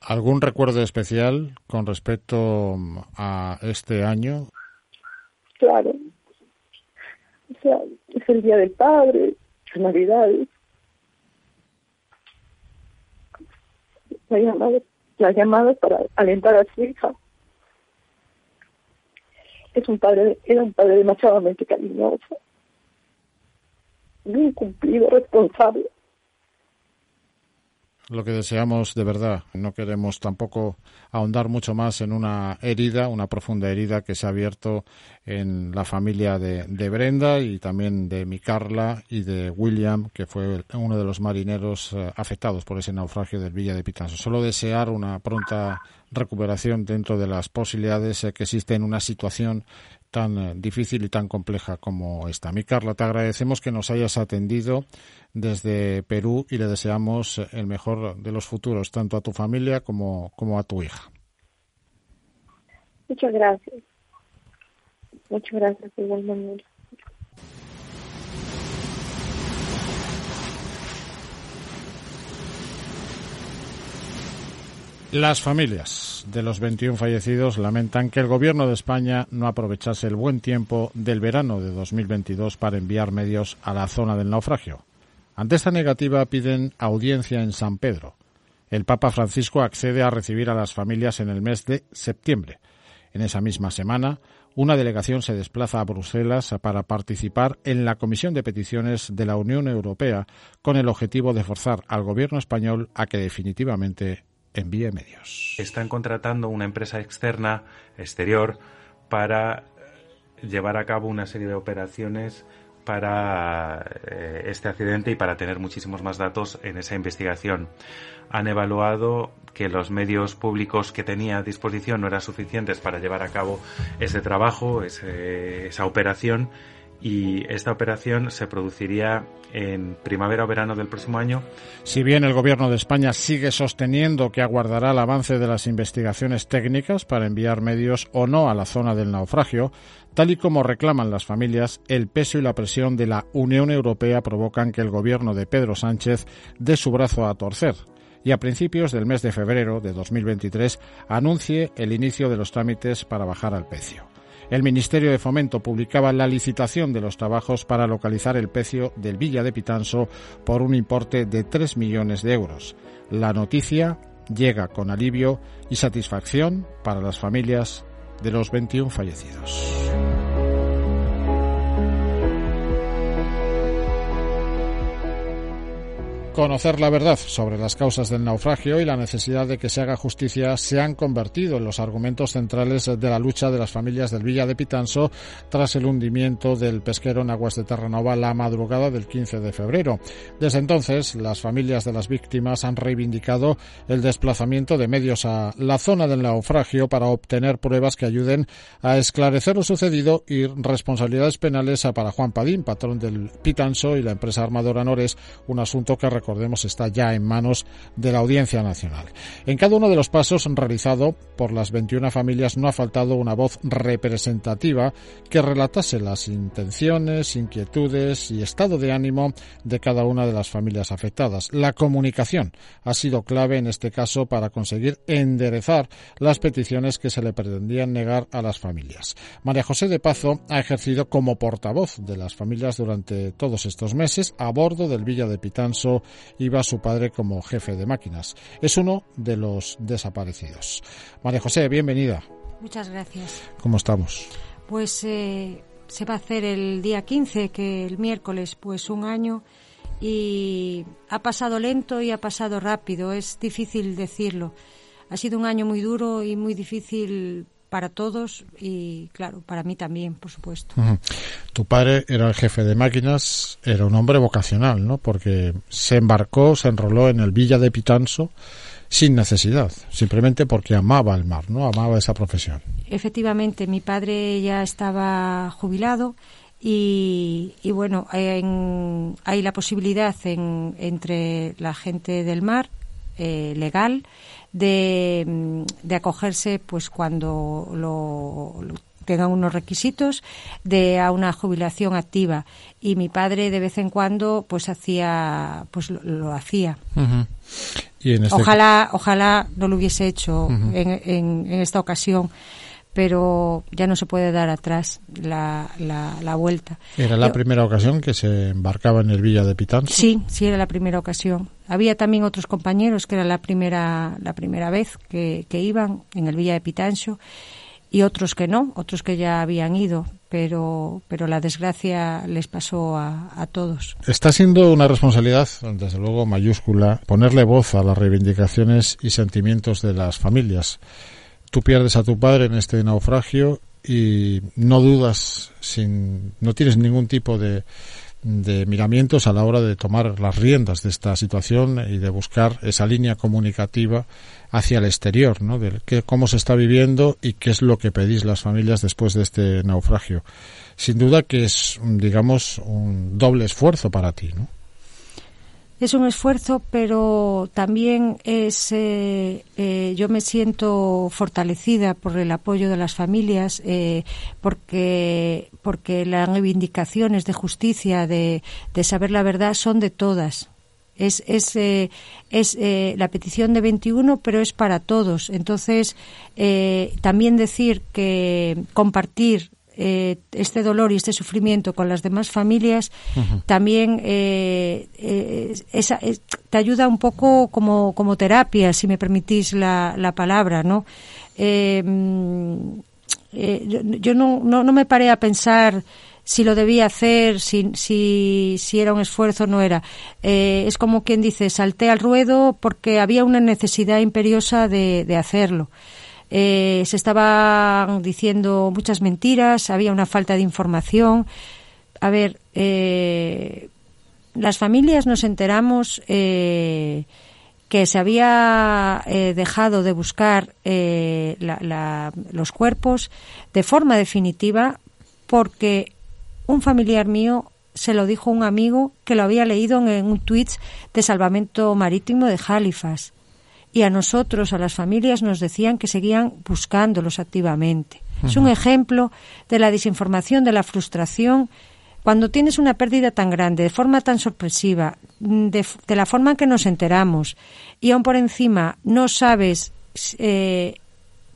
¿Algún recuerdo especial con respecto a este año? Claro. O sea, es el Día del Padre, Navidades. Las llamadas, para alentar a su hija. Es un padre, era un padre demasiadamente cariñoso, bien cumplido, responsable lo que deseamos de verdad. No queremos tampoco ahondar mucho más en una herida, una profunda herida que se ha abierto en la familia de, Brenda y también de mi Carla y de William, que fue uno de los marineros eh, afectados por ese naufragio del Villa de Pitanzo. Solo desear una pronta recuperación dentro de las posibilidades eh, que existe en una situación tan eh, difícil y tan compleja como esta. Mi Carla, te agradecemos que nos hayas atendido desde Perú y le deseamos el mejor de los futuros, tanto a tu familia como, como a tu hija. Muchas gracias. Muchas gracias, igualmente. Las familias de los 21 fallecidos lamentan que el Gobierno de España no aprovechase el buen tiempo del verano de 2022 para enviar medios a la zona del naufragio. Ante esta negativa piden audiencia en San Pedro. El Papa Francisco accede a recibir a las familias en el mes de septiembre. En esa misma semana, una delegación se desplaza a Bruselas para participar en la Comisión de Peticiones de la Unión Europea con el objetivo de forzar al Gobierno español a que definitivamente envíe medios. Están contratando una empresa externa, exterior, para llevar a cabo una serie de operaciones para eh, este accidente y para tener muchísimos más datos en esa investigación. Han evaluado que los medios públicos que tenía a disposición no eran suficientes para llevar a cabo ese trabajo, esa operación y esta operación se produciría en primavera o verano del próximo año. Si bien el Gobierno de España sigue sosteniendo que aguardará el avance de las investigaciones técnicas para enviar medios o no a la zona del naufragio, tal y como reclaman las familias, el peso y la presión de la Unión Europea provocan que el Gobierno de Pedro Sánchez dé su brazo a torcer y a principios del mes de febrero de 2023 anuncie el inicio de los trámites para bajar al pecio el Ministerio de Fomento publicaba la licitación de los trabajos para localizar el pecio del Villa de Pitanso por un importe de 3 millones de euros. La noticia llega con alivio y satisfacción para las familias de los 21 fallecidos. Conocer la verdad sobre las causas del naufragio y la necesidad de que se haga justicia se han convertido en los argumentos centrales de la lucha de las familias del Villa de Pitanso tras el hundimiento del pesquero en aguas de Terranova la madrugada del 15 de febrero. Desde entonces, las familias de las víctimas han reivindicado el desplazamiento de medios a la zona del naufragio para obtener pruebas que ayuden a esclarecer lo sucedido y responsabilidades penales para Juan Padín, patrón del Pitanso y la empresa armadora Nores, un asunto que recordemos, está ya en manos de la Audiencia Nacional. En cada uno de los pasos realizado por las 21 familias no ha faltado una voz representativa que relatase las intenciones, inquietudes y estado de ánimo de cada una de las familias afectadas. La comunicación ha sido clave en este caso para conseguir enderezar las peticiones que se le pretendían negar a las familias. María José de Pazo ha ejercido como portavoz de las familias durante todos estos meses a bordo del Villa de Pitanso iba su padre como jefe de máquinas. Es uno de los desaparecidos. María José, bienvenida. Muchas gracias. ¿Cómo estamos? Pues eh, se va a hacer el día 15, que el miércoles, pues un año y ha pasado lento y ha pasado rápido, es difícil decirlo. Ha sido un año muy duro y muy difícil para todos y, claro, para mí también, por supuesto. Tu padre era el jefe de máquinas, era un hombre vocacional, ¿no? Porque se embarcó, se enroló en el Villa de Pitanso sin necesidad, simplemente porque amaba el mar, ¿no? Amaba esa profesión. Efectivamente, mi padre ya estaba jubilado y, y bueno, hay la posibilidad en, entre la gente del mar eh, legal de, mm, de, acogerse pues cuando lo, tengan unos requisitos de a una jubilación activa. Y mi padre de vez en cuando pues hacía pues lo, hacía. Este ojalá ojalá no lo hubiese hecho en, en, esta ocasión pero ya no se puede dar atrás la, la, vuelta. ¿Era la primera ocasión que se embarcaba en el Villa de Pitanso? Sí, sí, era la primera ocasión. Había también otros compañeros que era la primera, la primera vez que, que iban en el Villa de Pitanso y otros que no, otros que ya habían ido, pero, pero la desgracia les pasó a, a, todos. Está siendo una responsabilidad, desde luego mayúscula, ponerle voz a las reivindicaciones y sentimientos de las familias tú pierdes a tu padre en este naufragio y no dudas, sin, no tienes ningún tipo de, de miramientos a la hora de tomar las riendas de esta situación y de buscar esa línea comunicativa hacia el exterior, ¿no? De qué, cómo se está viviendo y qué es lo que pedís las familias después de este naufragio. Sin duda que es, digamos, un doble esfuerzo para ti, ¿no? Es un esfuerzo, pero también es, eh, eh, yo me siento fortalecida por el apoyo de las familias, eh, porque, porque las reivindicaciones de justicia, de, de saber la verdad, son de todas. Es, es, es la petición de 21, pero es para todos. Entonces, también decir que compartir eh, este dolor y este sufrimiento con las demás familias también eh, eh, te ayuda un poco como, como terapia, si me permitís la, la palabra, ¿no? Mm, yo, no, no, no, me paré a pensar si lo debía hacer, si, si, si era un esfuerzo o no era. es como quien dice, salté al ruedo porque había una necesidad imperiosa de, de hacerlo. Eh, se estaban diciendo muchas mentiras, había una falta de información. A ver, eh, las familias nos enteramos eh, que se había dejado de buscar los cuerpos de forma definitiva porque un familiar mío se lo dijo un amigo que lo había leído en un tweet de salvamento marítimo de Halifax y a nosotros, a las familias, nos decían que seguían buscándolos activamente. Es un ejemplo de la desinformación, de la frustración. Cuando tienes una pérdida tan grande, de forma tan sorpresiva, de, la forma en que nos enteramos, y aún por encima no sabes eh,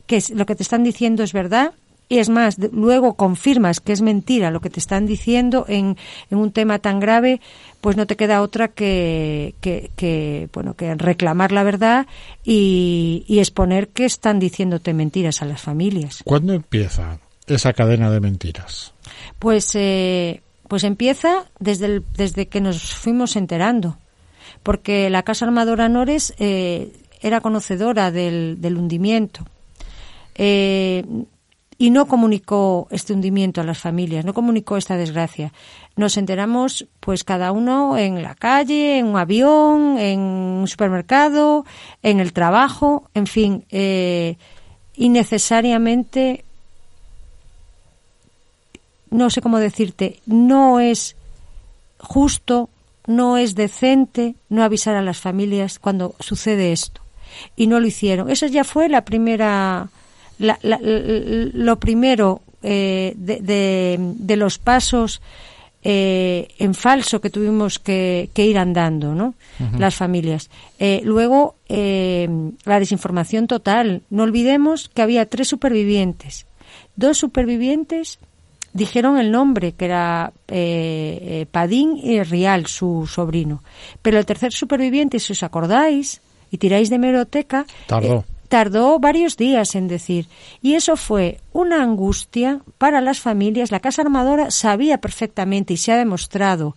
que lo que te están diciendo es verdad, y es más, luego confirmas que es mentira lo que te están diciendo en, en un tema tan grave, pues no te queda otra que, que, bueno, que reclamar la verdad y, y, exponer que están diciéndote mentiras a las familias. ¿Cuándo empieza esa cadena de mentiras? Pues, eh, pues empieza desde, el, desde que nos fuimos enterando, porque la Casa Armadora Nores eh, era conocedora del, del hundimiento. Eh, y no comunicó este hundimiento a las familias, no comunicó esta desgracia. Nos enteramos, pues cada uno en la calle, en un avión, en un supermercado, en el trabajo, en fin, eh, innecesariamente, no sé cómo decirte, no es justo, no es decente no avisar a las familias cuando sucede esto. Y no lo hicieron. Esa ya fue la primera lo primero eh, de, los pasos eh, en falso que tuvimos que, ir andando, ¿no? Las familias. Eh, luego, la desinformación total. No olvidemos que había tres supervivientes. Dos supervivientes dijeron el nombre, que era Padín y Rial, su sobrino. Pero el tercer superviviente, si os acordáis y tiráis de meroteca, tardó tardó varios días en decir. Y eso fue una angustia para las familias. La Casa Armadora sabía perfectamente y se ha demostrado.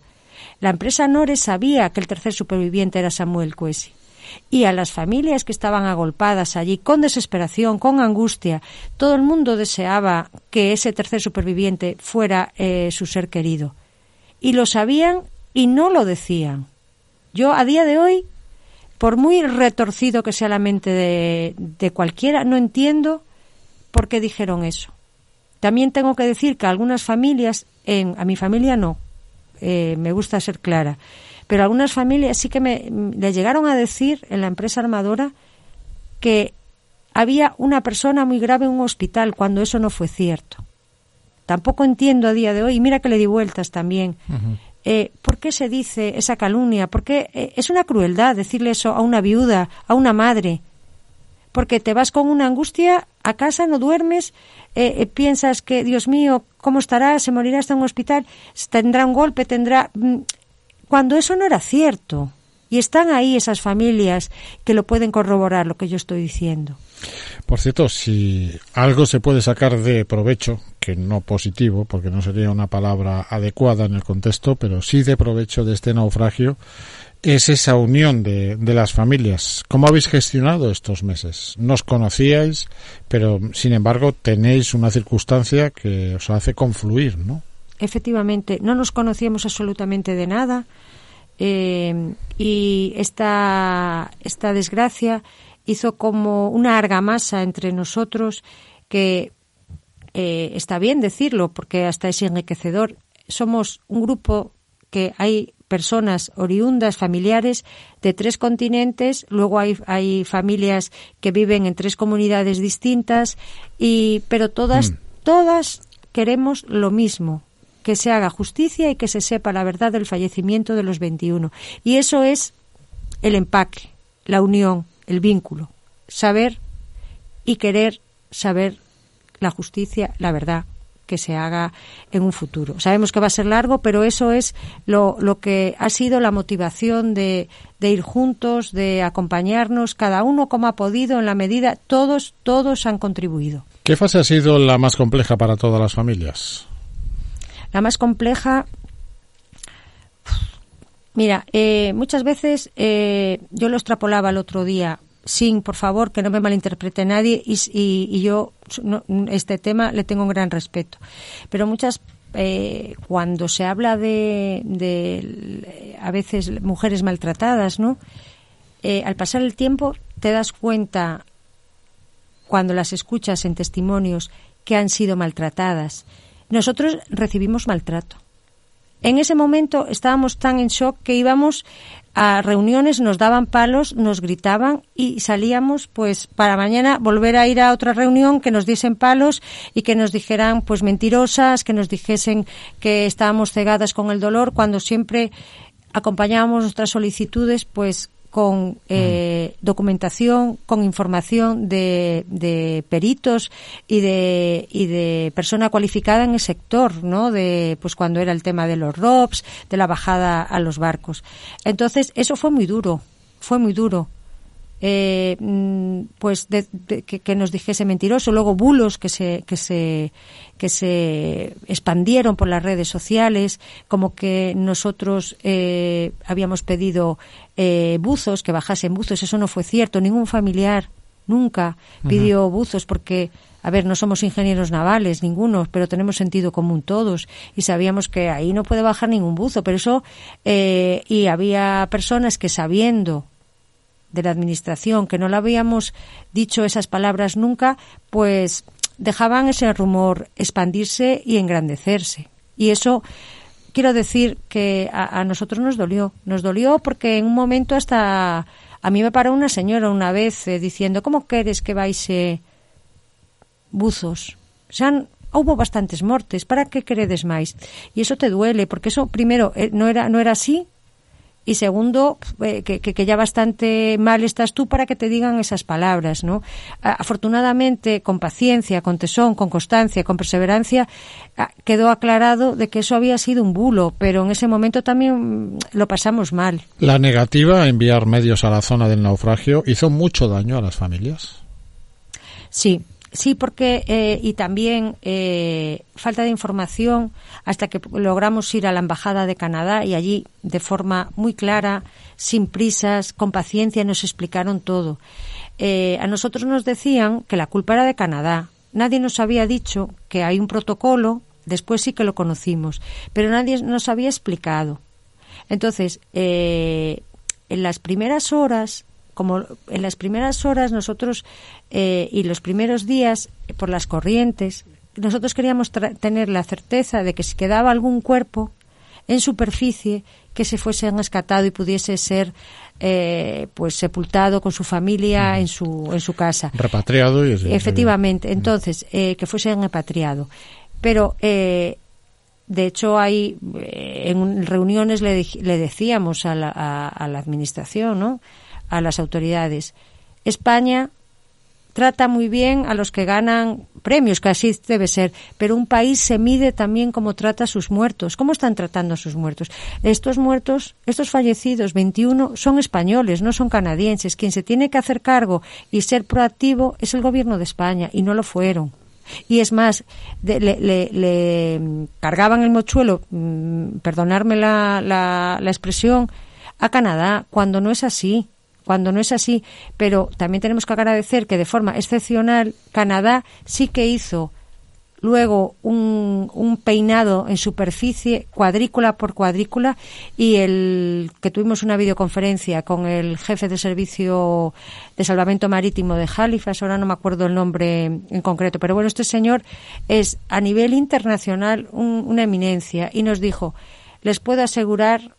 La empresa Nore sabía que el tercer superviviente era Samuel Cuesi. Y a las familias que estaban agolpadas allí con desesperación, con angustia, todo el mundo deseaba que ese tercer superviviente fuera eh, su ser querido. Y lo sabían y no lo decían. Yo a día de hoy por muy retorcido que sea la mente de, cualquiera, no entiendo por qué dijeron eso. También tengo que decir que algunas familias, en, a mi familia no, eh, me gusta ser clara, pero algunas familias sí que me, le llegaron a decir en la empresa armadora que había una persona muy grave en un hospital cuando eso no fue cierto. Tampoco entiendo a día de hoy, y mira que le di vueltas también. Eh, ¿por qué se dice esa calumnia? Porque eh, es una crueldad decirle eso a una viuda, a una madre. Porque te vas con una angustia a casa, no duermes, eh, piensas que, Dios mío, ¿cómo estará? ¿Se morirá hasta un hospital? ¿Tendrá un golpe? ¿Tendrá...? Mm, cuando eso no era cierto. Y están ahí esas familias que lo pueden corroborar, lo que yo estoy diciendo. Por cierto, si algo se puede sacar de provecho, que no positivo, porque no sería una palabra adecuada en el contexto, pero sí de provecho de este naufragio, es esa unión de, de las familias. ¿Cómo habéis gestionado estos meses? No os conocíais, pero sin embargo tenéis una circunstancia que os hace confluir, ¿no? efectivamente, no nos conocíamos absolutamente de nada eh, y esta, esta desgracia hizo como una argamasa entre nosotros que eh, está bien decirlo porque hasta es enriquecedor. Somos un grupo que hay personas oriundas, familiares de tres continentes, luego hay, hay familias que viven en tres comunidades distintas, y, pero todas, mm. todas queremos lo mismo, que se haga justicia y que se sepa la verdad del fallecimiento de los 21. Y eso es el empaque, la unión, el vínculo, saber y querer saber la justicia, la verdad que se haga en un futuro. Sabemos que va a ser largo, pero eso es lo, lo que ha sido la motivación de, de, ir juntos, de acompañarnos, cada uno como ha podido, en la medida, todos, todos han contribuido. ¿Qué fase ha sido la más compleja para todas las familias? La más compleja. Mira, eh, muchas veces eh, yo lo extrapolaba el otro día, sin, por favor, que no me malinterprete nadie, y, yo este tema le tengo un gran respeto. Pero muchas eh, cuando se habla de, de, a veces mujeres maltratadas, ¿no? al pasar el tiempo te das cuenta cuando las escuchas en testimonios que han sido maltratadas nosotros recibimos maltrato. En ese momento estábamos tan en shock que íbamos a reuniones, nos daban palos, nos gritaban y salíamos pues para mañana volver a ir a otra reunión que nos diesen palos y que nos dijeran pues mentirosas, que nos dijesen que estábamos cegadas con el dolor cuando siempre acompañábamos nuestras solicitudes pues con eh, documentación, con información de, de, peritos y de, y de persona cualificada en el sector, ¿no? De, pues cuando era el tema de los ROPS, de la bajada a los barcos. Entonces, eso fue muy duro, fue muy duro eh, mm, pues que, nos dijese mentiroso. Luego bulos que se que se que se expandieron por las redes sociales como que nosotros eh, habíamos pedido eh, buzos que bajasen buzos. Eso no fue cierto. Ningún familiar nunca pidió buzos porque a ver, no somos ingenieros navales, ninguno, pero tenemos sentido común todos. Y sabíamos que ahí no puede bajar ningún buzo, pero eso, eh, y había personas que sabiendo de la Administración, que no le habíamos dicho esas palabras nunca, pues dejaban ese rumor expandirse y engrandecerse. Y eso quiero decir que a, nosotros nos dolió. Nos dolió porque en un momento hasta a mí me paró una señora una vez eh, diciendo, ¿cómo quieres que vais eh, buzos? O hubo bastantes mortes, para qué queredes máis? Y eso te duele, porque eso primero eh, no era no era así, y segundo, eh, que, que, ya bastante mal estás tú para que te digan esas palabras, ¿no? Afortunadamente, con paciencia, con tesón, con constancia, con perseverancia, quedó aclarado de que eso había sido un bulo, pero en ese momento también mm, lo pasamos mal. La negativa a enviar medios a la zona del naufragio hizo mucho daño a las familias. Sí, Sí, porque eh, y también eh, falta de información hasta que logramos ir a la embajada de Canadá y allí de forma muy clara, sin prisas, con paciencia nos explicaron todo. Eh, a nosotros nos decían que la culpa era de Canadá. Nadie nos había dicho que hay un protocolo. Después sí que lo conocimos, pero nadie nos había explicado. Entonces, en las primeras horas como en las primeras horas nosotros eh, y los primeros días por las corrientes, nosotros queríamos tener la certeza de que si quedaba algún cuerpo en superficie que se fuese rescatado y pudiese ser eh, pues sepultado con su familia en su en su casa. Repatriado y efectivamente entonces eh, que fuese repatriado. Pero de hecho, hay en reuniones le, le decíamos a la, a la administración, ¿no? A las autoridades. España trata muy bien a los que ganan premios, que así debe ser, pero un país se mide también cómo trata a sus muertos. ¿Cómo están tratando a sus muertos? Estos muertos, estos fallecidos, 21, son españoles, no son canadienses. Quien se tiene que hacer cargo y ser proactivo es el gobierno de España, y no lo fueron. Y es más, le, cargaban el mochuelo, mm, perdonarme la, la expresión, a Canadá, cuando no es así cuando no es así. Pero también tenemos que agradecer que de forma excepcional Canadá sí que hizo luego un, un, peinado en superficie, cuadrícula por cuadrícula, y el que tuvimos una videoconferencia con el jefe de servicio de salvamento marítimo de Halifax, ahora no me acuerdo el nombre en concreto, pero bueno, este señor es a nivel internacional una eminencia y nos dijo, les puedo asegurar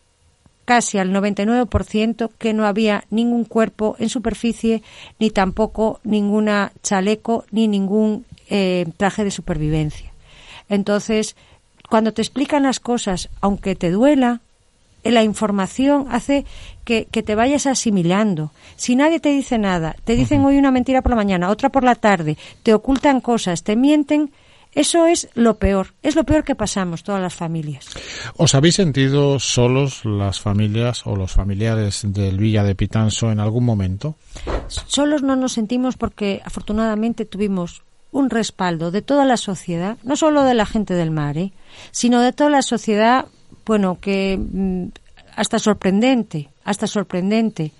casi al 99% que no había ningún cuerpo en superficie, ni tampoco ninguna chaleco, ni ningún eh, traje de supervivencia. Entonces, cuando te explican las cosas, aunque te duela, eh, la información hace que, te vayas asimilando. Si nadie te dice nada, te dicen hoy una mentira por la mañana, otra por la tarde, te ocultan cosas, te mienten, eso es lo peor, es lo peor que pasamos todas las familias. ¿Os habéis sentido solos las familias o los familiares del Villa de Pitanso en algún momento? Solos no nos sentimos porque afortunadamente tuvimos un respaldo de toda la sociedad, no solo de la gente del mar, ¿eh? sino de toda la sociedad, bueno, que mm, hasta sorprendente, hasta sorprendente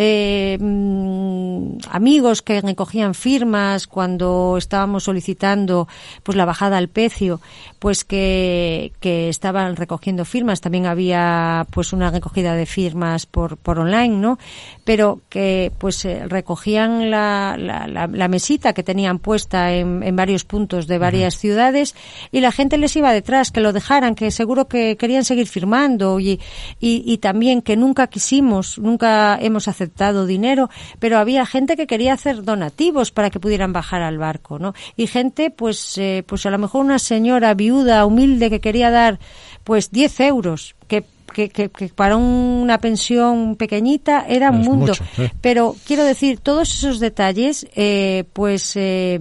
eh, mm, amigos que recogían firmas cuando estábamos solicitando pues la bajada al precio, pues que, que estaban recogiendo firmas. También había pues una recogida de firmas por, por online, ¿no? Pero que pues eh, recogían la, la, la, mesita que tenían puesta en, en varios puntos de varias ciudades y la gente les iba detrás, que lo dejaran, que seguro que querían seguir firmando y, y, y también que nunca quisimos, nunca hemos aceptado aceptado dinero, pero había gente que quería hacer donativos para que pudieran bajar al barco, ¿no? Y gente, pues, eh, pues a lo mejor una señora viuda, humilde, que quería dar, pues, 10 euros, que que, que, para una pensión pequeñita era un mundo. ¿eh? Pero quiero decir, todos esos detalles, eh, pues, eh,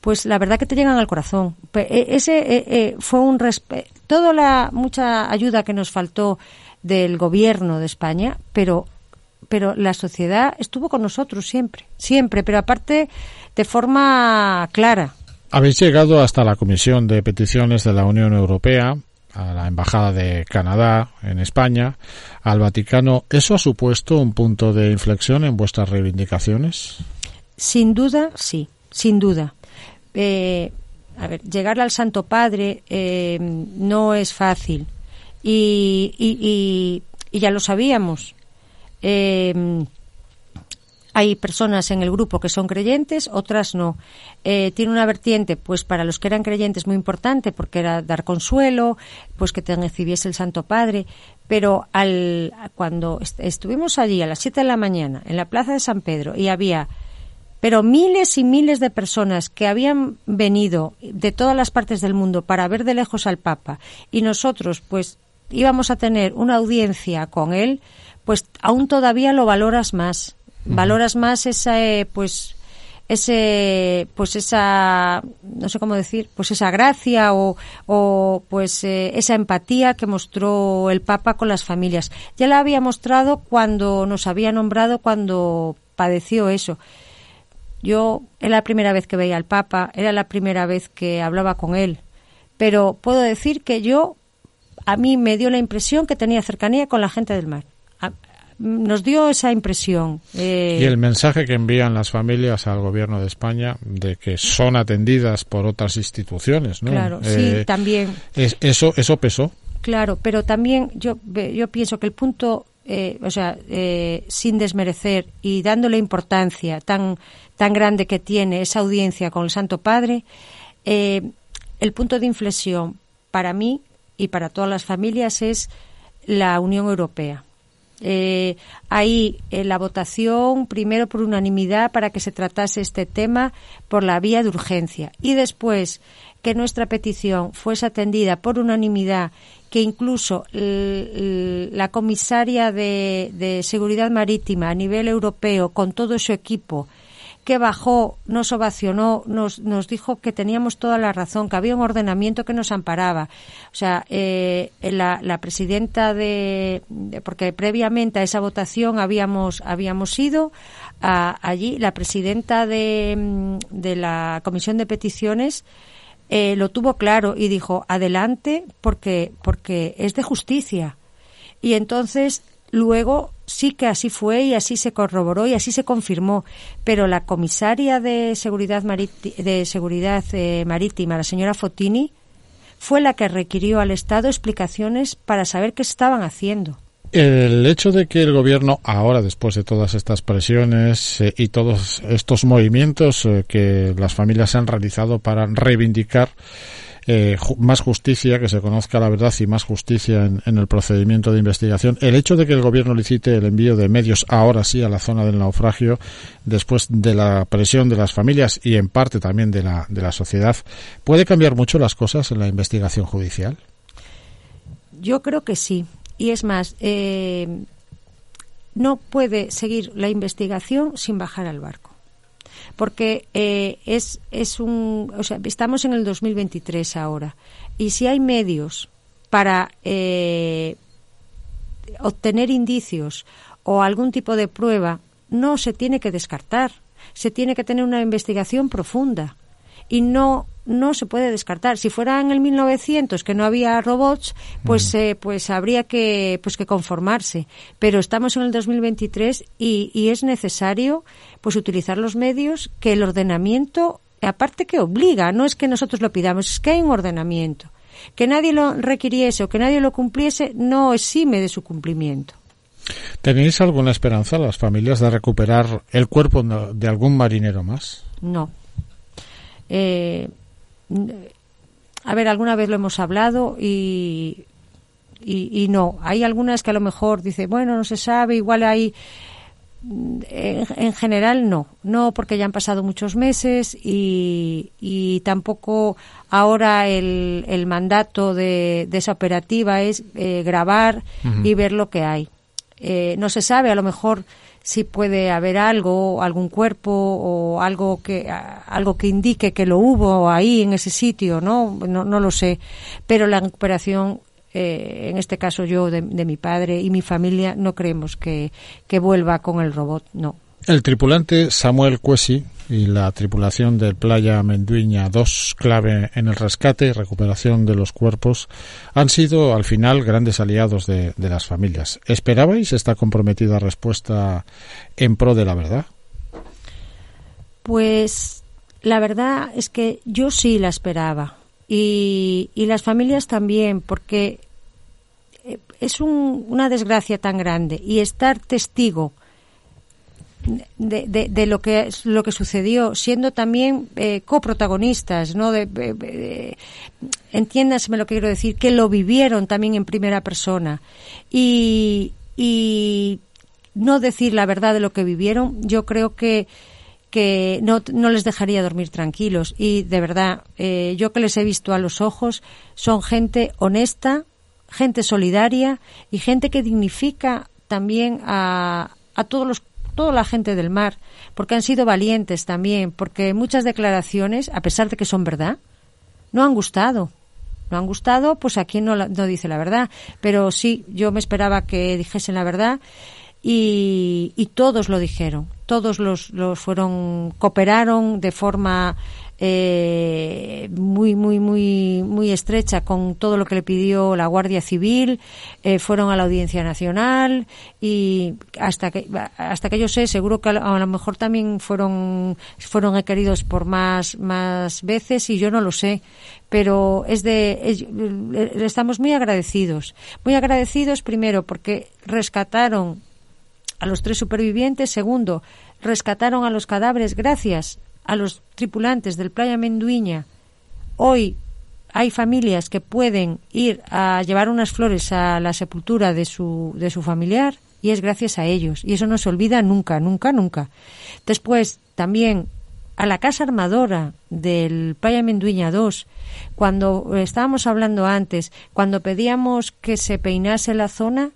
pues la verdad que te llegan al corazón. E, ese fue un toda la mucha ayuda que nos faltó del gobierno de España, pero pero la sociedad estuvo con nosotros siempre, siempre, pero aparte de forma clara. Habéis llegado hasta la Comisión de Peticiones de la Unión Europea, a la Embajada de Canadá en España, al Vaticano. ¿Eso ha supuesto un punto de inflexión en vuestras reivindicaciones? Sin duda, sí, sin duda. Eh, a ver, llegar al Santo Padre eh, no es fácil y, y, y ya lo sabíamos eh, hay personas en el grupo que son creyentes, otras no. Eh, tiene una vertiente, pues para los que eran creyentes muy importante, porque era dar consuelo, pues que te recibiese el Santo Padre. Pero al, cuando estuvimos allí a las 7 de la mañana en la Plaza de San Pedro y había, pero miles y miles de personas que habían venido de todas las partes del mundo para ver de lejos al Papa y nosotros, pues íbamos a tener una audiencia con él, pues aún todavía lo valoras más. Valoras más esa, eh, pues, ese, pues esa, no sé cómo decir, pues esa gracia o, o pues eh, esa empatía que mostró el Papa con las familias. Ya la había mostrado cuando nos había nombrado, cuando padeció eso. Yo era la primera vez que veía al Papa, era la primera vez que hablaba con él, pero puedo decir que yo, a mí me dio la impresión que tenía cercanía con la gente del mar nos dio esa impresión. Eh, y el mensaje que envían las familias al gobierno de España de que son atendidas por otras instituciones, ¿no? Claro, sí, eh, también. eso, eso pesó. Claro, pero también yo, yo pienso que el punto, eh, o sea, sin desmerecer y dándole importancia tan, tan grande que tiene esa audiencia con el Santo Padre, el punto de inflexión para mí y para todas las familias es la Unión Europea eh, ahí la votación primero por unanimidad para que se tratase este tema por la vía de urgencia. Y después que nuestra petición fuese atendida por unanimidad que incluso la comisaria de seguridad marítima a nivel europeo con todo su equipo que bajó, nos ovacionó, nos, nos dijo que teníamos toda la razón, que había un ordenamiento que nos amparaba. O sea, eh, la, la, presidenta de, porque previamente a esa votación habíamos, habíamos ido a, allí, la presidenta de, de la Comisión de Peticiones eh, lo tuvo claro y dijo, adelante, porque, porque es de justicia. Y entonces, luego, sí que así fue y así se corroboró y así se confirmó, pero la comisaria de seguridad, de seguridad eh, marítima, la señora Fotini, fue la que requirió al Estado explicaciones para saber qué estaban haciendo. El hecho de que el gobierno ahora, después de todas estas presiones eh, y todos estos movimientos eh, que las familias han realizado para reivindicar eh, más justicia, que se conozca la verdad y más justicia en, el procedimiento de investigación. El hecho de que el gobierno licite el envío de medios ahora sí a la zona del naufragio, después de la presión de las familias y en parte también de la, de la sociedad, ¿puede cambiar mucho las cosas en la investigación judicial? Yo creo que sí. Y es más, eh, no puede seguir la investigación sin bajar al barco porque eh, es, es un, o sea, estamos en el 2023 ahora y si hay medios para eh, obtener indicios o algún tipo de prueba, no se tiene que descartar, se tiene que tener una investigación profunda y no no se puede descartar. Si fuera en el 1900 que no había robots, pues eh, pues habría que pues que conformarse. Pero estamos en el 2023 y, y es necesario pues utilizar los medios que el ordenamiento aparte que obliga, no es que nosotros lo pidamos, es que hay un ordenamiento. Que nadie lo requiriese o que nadie lo cumpliese no exime de su cumplimiento. ¿Tenéis alguna esperanza las familias de recuperar el cuerpo de algún marinero más? No. Eh, a ver, alguna vez lo hemos hablado y, y, no. Hay algunas que a lo mejor dice, bueno, no se sabe, igual hay. En, general no, no porque ya han pasado muchos meses y, y tampoco ahora el, el mandato de, esa operativa es eh, grabar y ver lo que hay. Eh, no se sabe, a lo mejor si puede haber algo, algún cuerpo o algo que algo que indique que lo hubo ahí en ese sitio, ¿no? No, no lo sé. Pero la recuperación eh, en este caso yo de, mi padre y mi familia no creemos que, que vuelva con el robot, no. El tripulante Samuel Cuesi y la tripulación del Playa Menduiña 2, clave en el rescate y recuperación de los cuerpos, han sido al final grandes aliados de, las familias. ¿Esperabais esta comprometida respuesta en pro de la verdad? Pues la verdad es que yo sí la esperaba y, y las familias también, porque eh, es una desgracia tan grande y estar testigo de, de, lo que lo que sucedió, siendo también eh, coprotagonistas, ¿no? De, entiéndaseme lo que quiero decir, que lo vivieron también en primera persona. Y, y no decir la verdad de lo que vivieron, yo creo que que no, no les dejaría dormir tranquilos. Y de verdad eh, yo que les he visto a los ojos son gente honesta, gente solidaria y gente que dignifica también a, a todos los toda la gente del mar, porque han sido valientes también, porque muchas declaraciones, a pesar de que son verdad, no han gustado. No han gustado, pues a quien no, no dice la verdad. Pero sí, yo me esperaba que dijesen la verdad y, y todos lo dijeron. Todos los, los fueron, cooperaron de forma eh, muy, muy, muy, muy estrecha con todo lo que le pidió la Guardia Civil, eh, fueron a la Audiencia Nacional y hasta que, hasta que yo sé, seguro que a lo, mejor también fueron, fueron requeridos por más, más veces y yo no lo sé, pero es de, estamos muy agradecidos. Muy agradecidos primero porque rescataron a los tres supervivientes, segundo, rescataron a los cadáveres. Gracias a los tripulantes del Playa Menduiña, hoy hay familias que pueden ir a llevar unas flores a la sepultura de su, de su familiar y es gracias a ellos. Y eso no se olvida nunca, nunca, nunca. Después, también a la casa armadora del Playa Menduiña 2, cuando estábamos hablando antes, cuando pedíamos que se peinase la zona,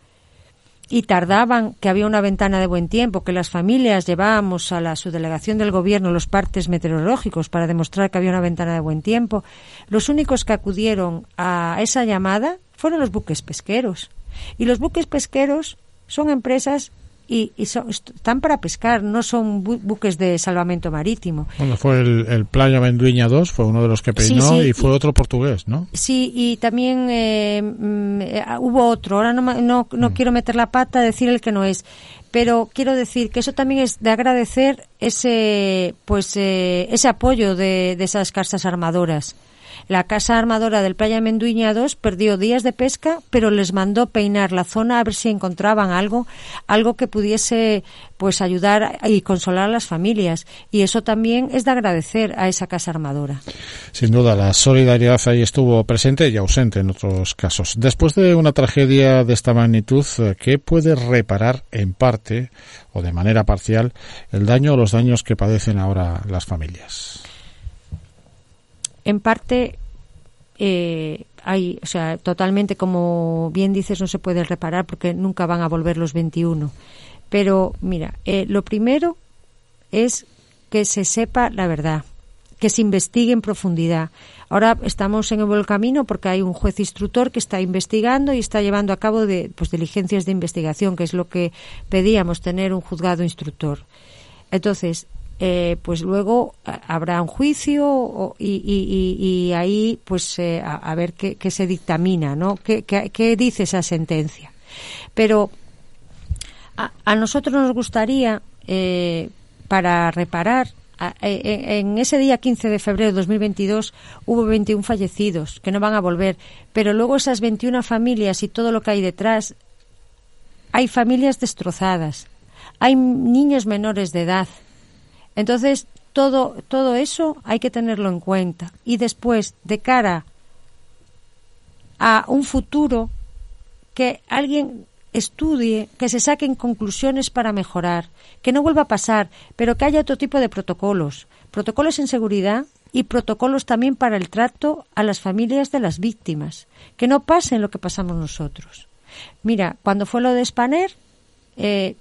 y tardaban, que había una ventana de buen tiempo, que las familias llevábamos a la subdelegación del gobierno los partes meteorológicos para demostrar que había una ventana de buen tiempo, los únicos que acudieron a esa llamada fueron los buques pesqueros. Y los buques pesqueros son empresas y, y son, están para pescar, no son bu buques de salvamento marítimo. Bueno, fue el, el Playa Menduiña 2, fue uno de los que peinó Sí, sí, y fue y- otro portugués, ¿no? Sí, y también eh, mm, eh, hubo otro. Ahora no, no, no quiero meter la pata a decir el que no es, pero quiero decir que eso también es de agradecer ese, pues, eh, ese apoyo de, de esas casas armadoras. La casa armadora del Playa Menduiña 2 perdió días de pesca, pero les mandó peinar la zona a ver si encontraban algo, algo que pudiese pues ayudar y consolar a las familias. Y eso también es de agradecer a esa casa armadora. Sin duda, la solidaridad ahí estuvo presente y ausente en otros casos. Después de una tragedia de esta magnitud, eh, ¿qué puede reparar en parte o de manera parcial el daño o los daños que padecen ahora las familias? En parte eh, hay, o sea, totalmente como bien dices no se puede reparar porque nunca van a volver los 21. Pero mira, eh, lo primero es que se sepa la verdad, que se investigue en profundidad. Ahora estamos en el buen camino porque hay un juez instructor que está investigando y está llevando a cabo de, pues, diligencias de investigación, que es lo que pedíamos, tener un juzgado instructor. Entonces, eh, pues luego a- habrá un juicio y, ahí pues eh, a, ver qué, se dictamina, ¿no? ¿Qué, dice esa sentencia? Pero a, nosotros nos gustaría, eh, para reparar, a- e- en ese día 15 de febrero de 2022 hubo 21 fallecidos que no van a volver, pero luego esas 21 familias y todo lo que hay detrás, hay familias destrozadas, hay niños menores de edad. Entonces, todo, todo eso hay que tenerlo en cuenta. Y después, de cara a un futuro, que alguien estudie, que se saquen conclusiones para mejorar, que no vuelva a pasar, pero que haya otro tipo de protocolos, protocolos en seguridad y protocolos también para el trato a las familias de las víctimas, que no pasen lo que pasamos nosotros. Mira, cuando fue lo de Spaner, eh,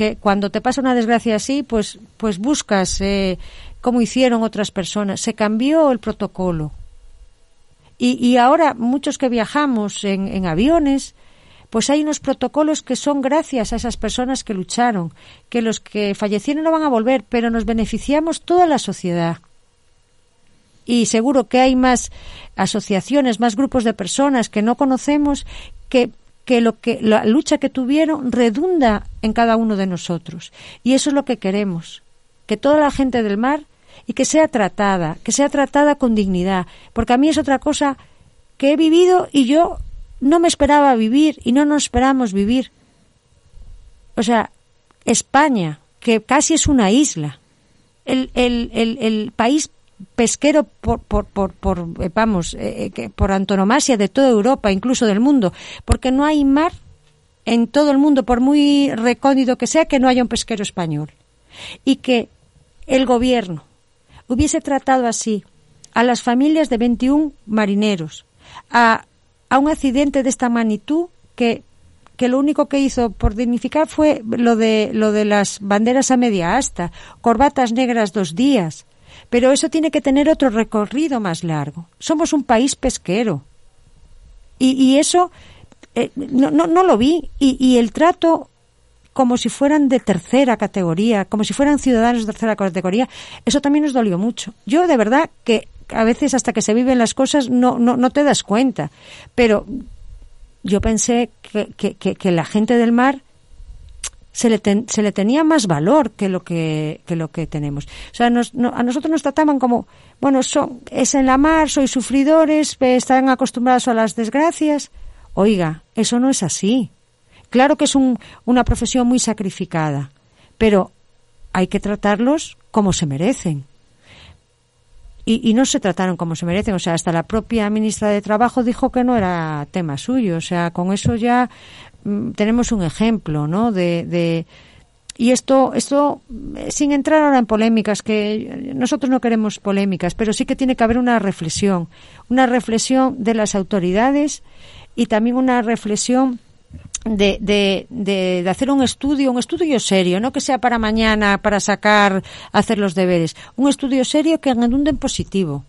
que cuando te pasa una desgracia así, pues, pues buscas eh, cómo hicieron otras personas. Se cambió el protocolo. Y, ahora muchos que viajamos en aviones, pues hay unos protocolos que son gracias a esas personas que lucharon, que los que fallecieron no van a volver, pero nos beneficiamos toda la sociedad. Y seguro que hay más asociaciones, más grupos de personas que no conocemos que que lo que la lucha que tuvieron redunda en cada uno de nosotros. Y eso es lo que queremos que toda la gente del mar y que sea tratada que sea tratada con dignidad. Porque a mí es otra cosa que he vivido y yo no me esperaba vivir y no nos esperamos vivir. O sea España que casi es una isla. El, el, el, el país pesquero por, por, por, por eh, vamos, eh, que por antonomasia de toda Europa, incluso del mundo, porque no hay mar en todo el mundo, por muy recóndito que sea, que no haya un pesquero español. Y que el gobierno hubiese tratado así a las familias de 21 marineros, a, a un accidente de esta magnitud que que lo único que hizo por dignificar fue lo de lo de las banderas a media asta, corbatas negras dos días, pero eso tiene que tener otro recorrido más largo. Somos un país pesquero. Y, y eso eh, no, no, no, lo vi. Y, el trato como si fueran de tercera categoría, como si fueran ciudadanos de tercera categoría, eso también nos dolió mucho. Yo de verdad que a veces hasta que se viven las cosas no, no, no te das cuenta. Pero yo pensé que, que, que, que la gente del mar se le, ten, se le tenía más valor que lo que, que lo que tenemos. O sea, nos, no, a nosotros nos trataban como, bueno, son, es en la mar, sois sufridores, están acostumbrados a las desgracias. Oiga, eso no es así. Claro que es un, una profesión muy sacrificada, pero hay que tratarlos como se merecen. Y, no se trataron como se merecen. O sea, hasta la propia ministra de Trabajo dijo que no era tema suyo. O sea, con eso ya tenemos un ejemplo, ¿no? De, y esto, esto, sin entrar ahora en polémicas, que nosotros no queremos polémicas, pero sí que tiene que haber una reflexión, una reflexión de las autoridades y también una reflexión de, de, de, hacer un estudio, un estudio serio, no que sea para mañana, para sacar, hacer los deberes, un estudio serio que redunde en positivo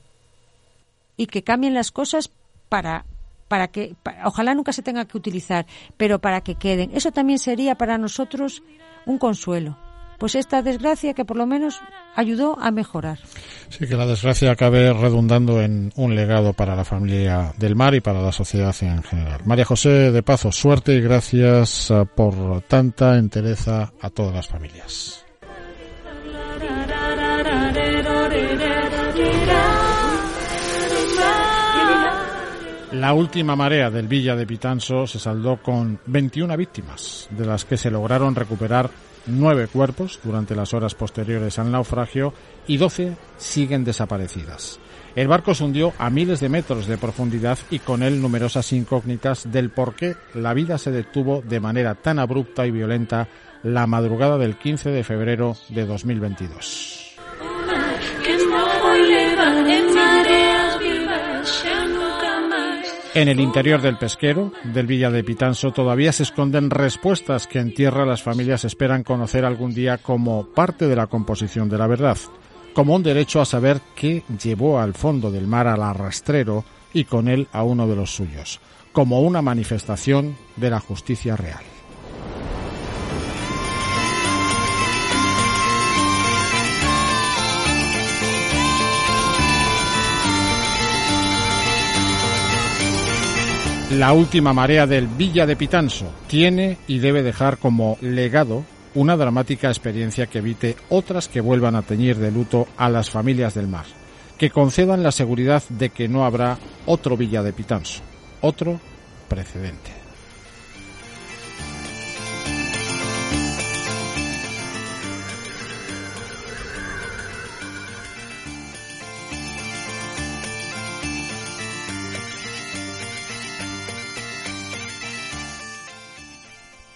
y que cambien las cosas para, para que ojalá nunca se tenga que utilizar, pero para que queden. Eso también sería para nosotros un consuelo. Pues esta desgracia que por lo menos ayudó a mejorar. Sí, que la desgracia acabe redundando en un legado para la familia del mar y para la sociedad en general. María José de Pazo, suerte y gracias eh, por tanta entereza a todas las familias. La última marea del Villa de Pitanso se saldó con 21 víctimas, de las que se lograron recuperar nueve cuerpos durante las horas posteriores al naufragio y 12 siguen desaparecidas. El barco se hundió a miles de metros de profundidad y con él numerosas incógnitas del por qué la vida se detuvo de manera tan abrupta y violenta la madrugada del 15 de febrero de 2022. En el interior del pesquero, del Villa de Pitanso, todavía se esconden respuestas que en tierra las familias esperan conocer algún día como parte de la composición de la verdad, como un derecho a saber qué llevó al fondo del mar al arrastrero y con él a uno de los suyos, como una manifestación de la justicia real. La última marea del Villa de Pitanso tiene y debe dejar como legado una dramática experiencia que evite otras que vuelvan a teñir de luto a las familias del mar, que concedan la seguridad de que no habrá otro Villa de Pitanso, otro precedente.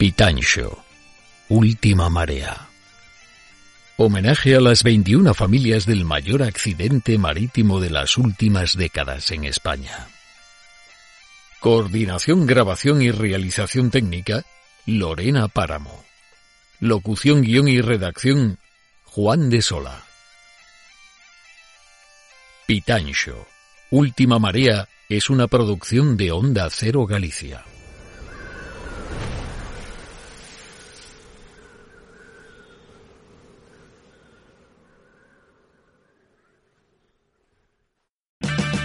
Pitancho, Última Marea. Homenaje a las 21 familias del mayor accidente marítimo de las últimas décadas en España. Coordinación, grabación y realización técnica, Lorena Páramo. Locución, guion y redacción, Juan de Sola. Pitancho, Última Marea es una producción de Onda Cero Galicia.